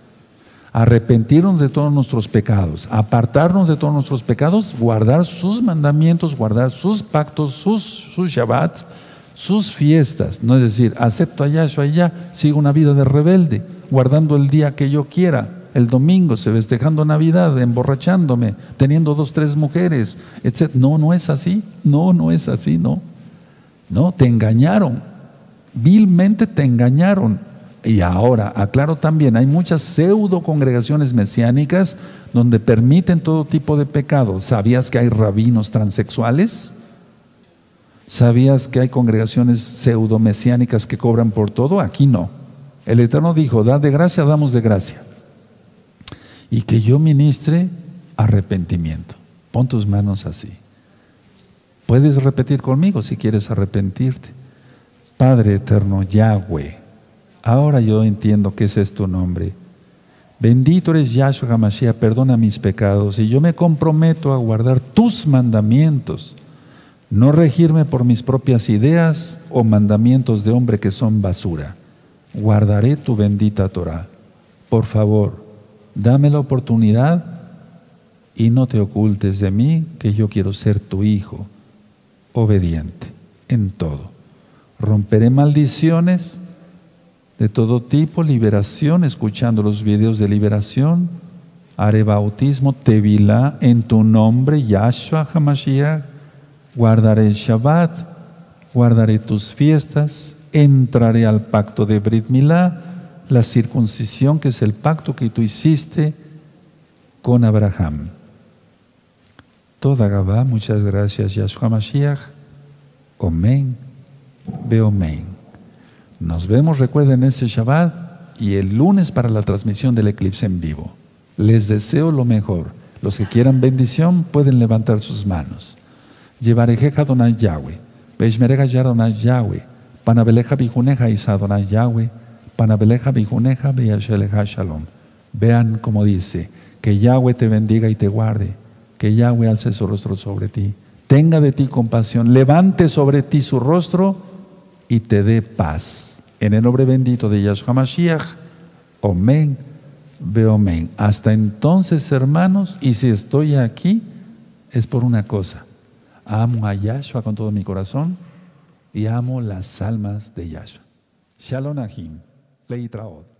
Arrepentirnos de todos nuestros pecados, apartarnos de todos nuestros pecados, guardar sus mandamientos, guardar sus pactos, sus, sus Shabbat, sus fiestas. No es decir, acepto a Yahshua y ya, sigo una vida de rebelde, guardando el día que yo quiera el domingo, se festejando Navidad, emborrachándome, teniendo dos, tres mujeres, etc. No, no es así. No, no es así, no. No, te engañaron. Vilmente te engañaron. Y ahora, aclaro también, hay muchas pseudo congregaciones mesiánicas donde permiten todo tipo de pecados. ¿Sabías que hay rabinos transexuales? ¿Sabías que hay congregaciones pseudo mesiánicas que cobran por todo? Aquí no. El Eterno dijo, da de gracia, damos de gracia y que yo ministre arrepentimiento. Pon tus manos así. Puedes repetir conmigo si quieres arrepentirte. Padre eterno, Yahweh, ahora yo entiendo que ese es tu nombre. Bendito eres Yahshua HaMashiach, perdona mis pecados y yo me comprometo a guardar tus mandamientos, no regirme por mis propias ideas o mandamientos de hombre que son basura. Guardaré tu bendita Torah. Por favor, Dame la oportunidad y no te ocultes de mí que yo quiero ser tu hijo, obediente en todo. Romperé maldiciones de todo tipo, liberación, escuchando los videos de liberación. Haré bautismo, tevilá en tu nombre, Yahshua Hamashiach. Guardaré el Shabbat, guardaré tus fiestas, entraré al pacto de Brit Milá la circuncisión, que es el pacto que tú hiciste con Abraham. Toda Gabá, muchas gracias, Yahshua Mashiach. Omen, Beomen. Nos vemos, recuerden, este Shabbat y el lunes para la transmisión del eclipse en vivo. Les deseo lo mejor. Los que quieran bendición pueden levantar sus manos. Llevarejeja Donai Yahweh. Beishmerega Yadonai Yahweh. Panabeleja Bijuneja Isa Donai Yahweh. Panabeleja bijuneja shalom. Vean como dice, que Yahweh te bendiga y te guarde, que Yahweh alce su rostro sobre ti, tenga de ti compasión, levante sobre ti su rostro y te dé paz. En el nombre bendito de Yahshua Mashiach, Omen, veo men. Hasta entonces, hermanos, y si estoy aquí, es por una cosa. Amo a Yahshua con todo mi corazón y amo las almas de Yahshua. Shalom Ahim. Leitraod.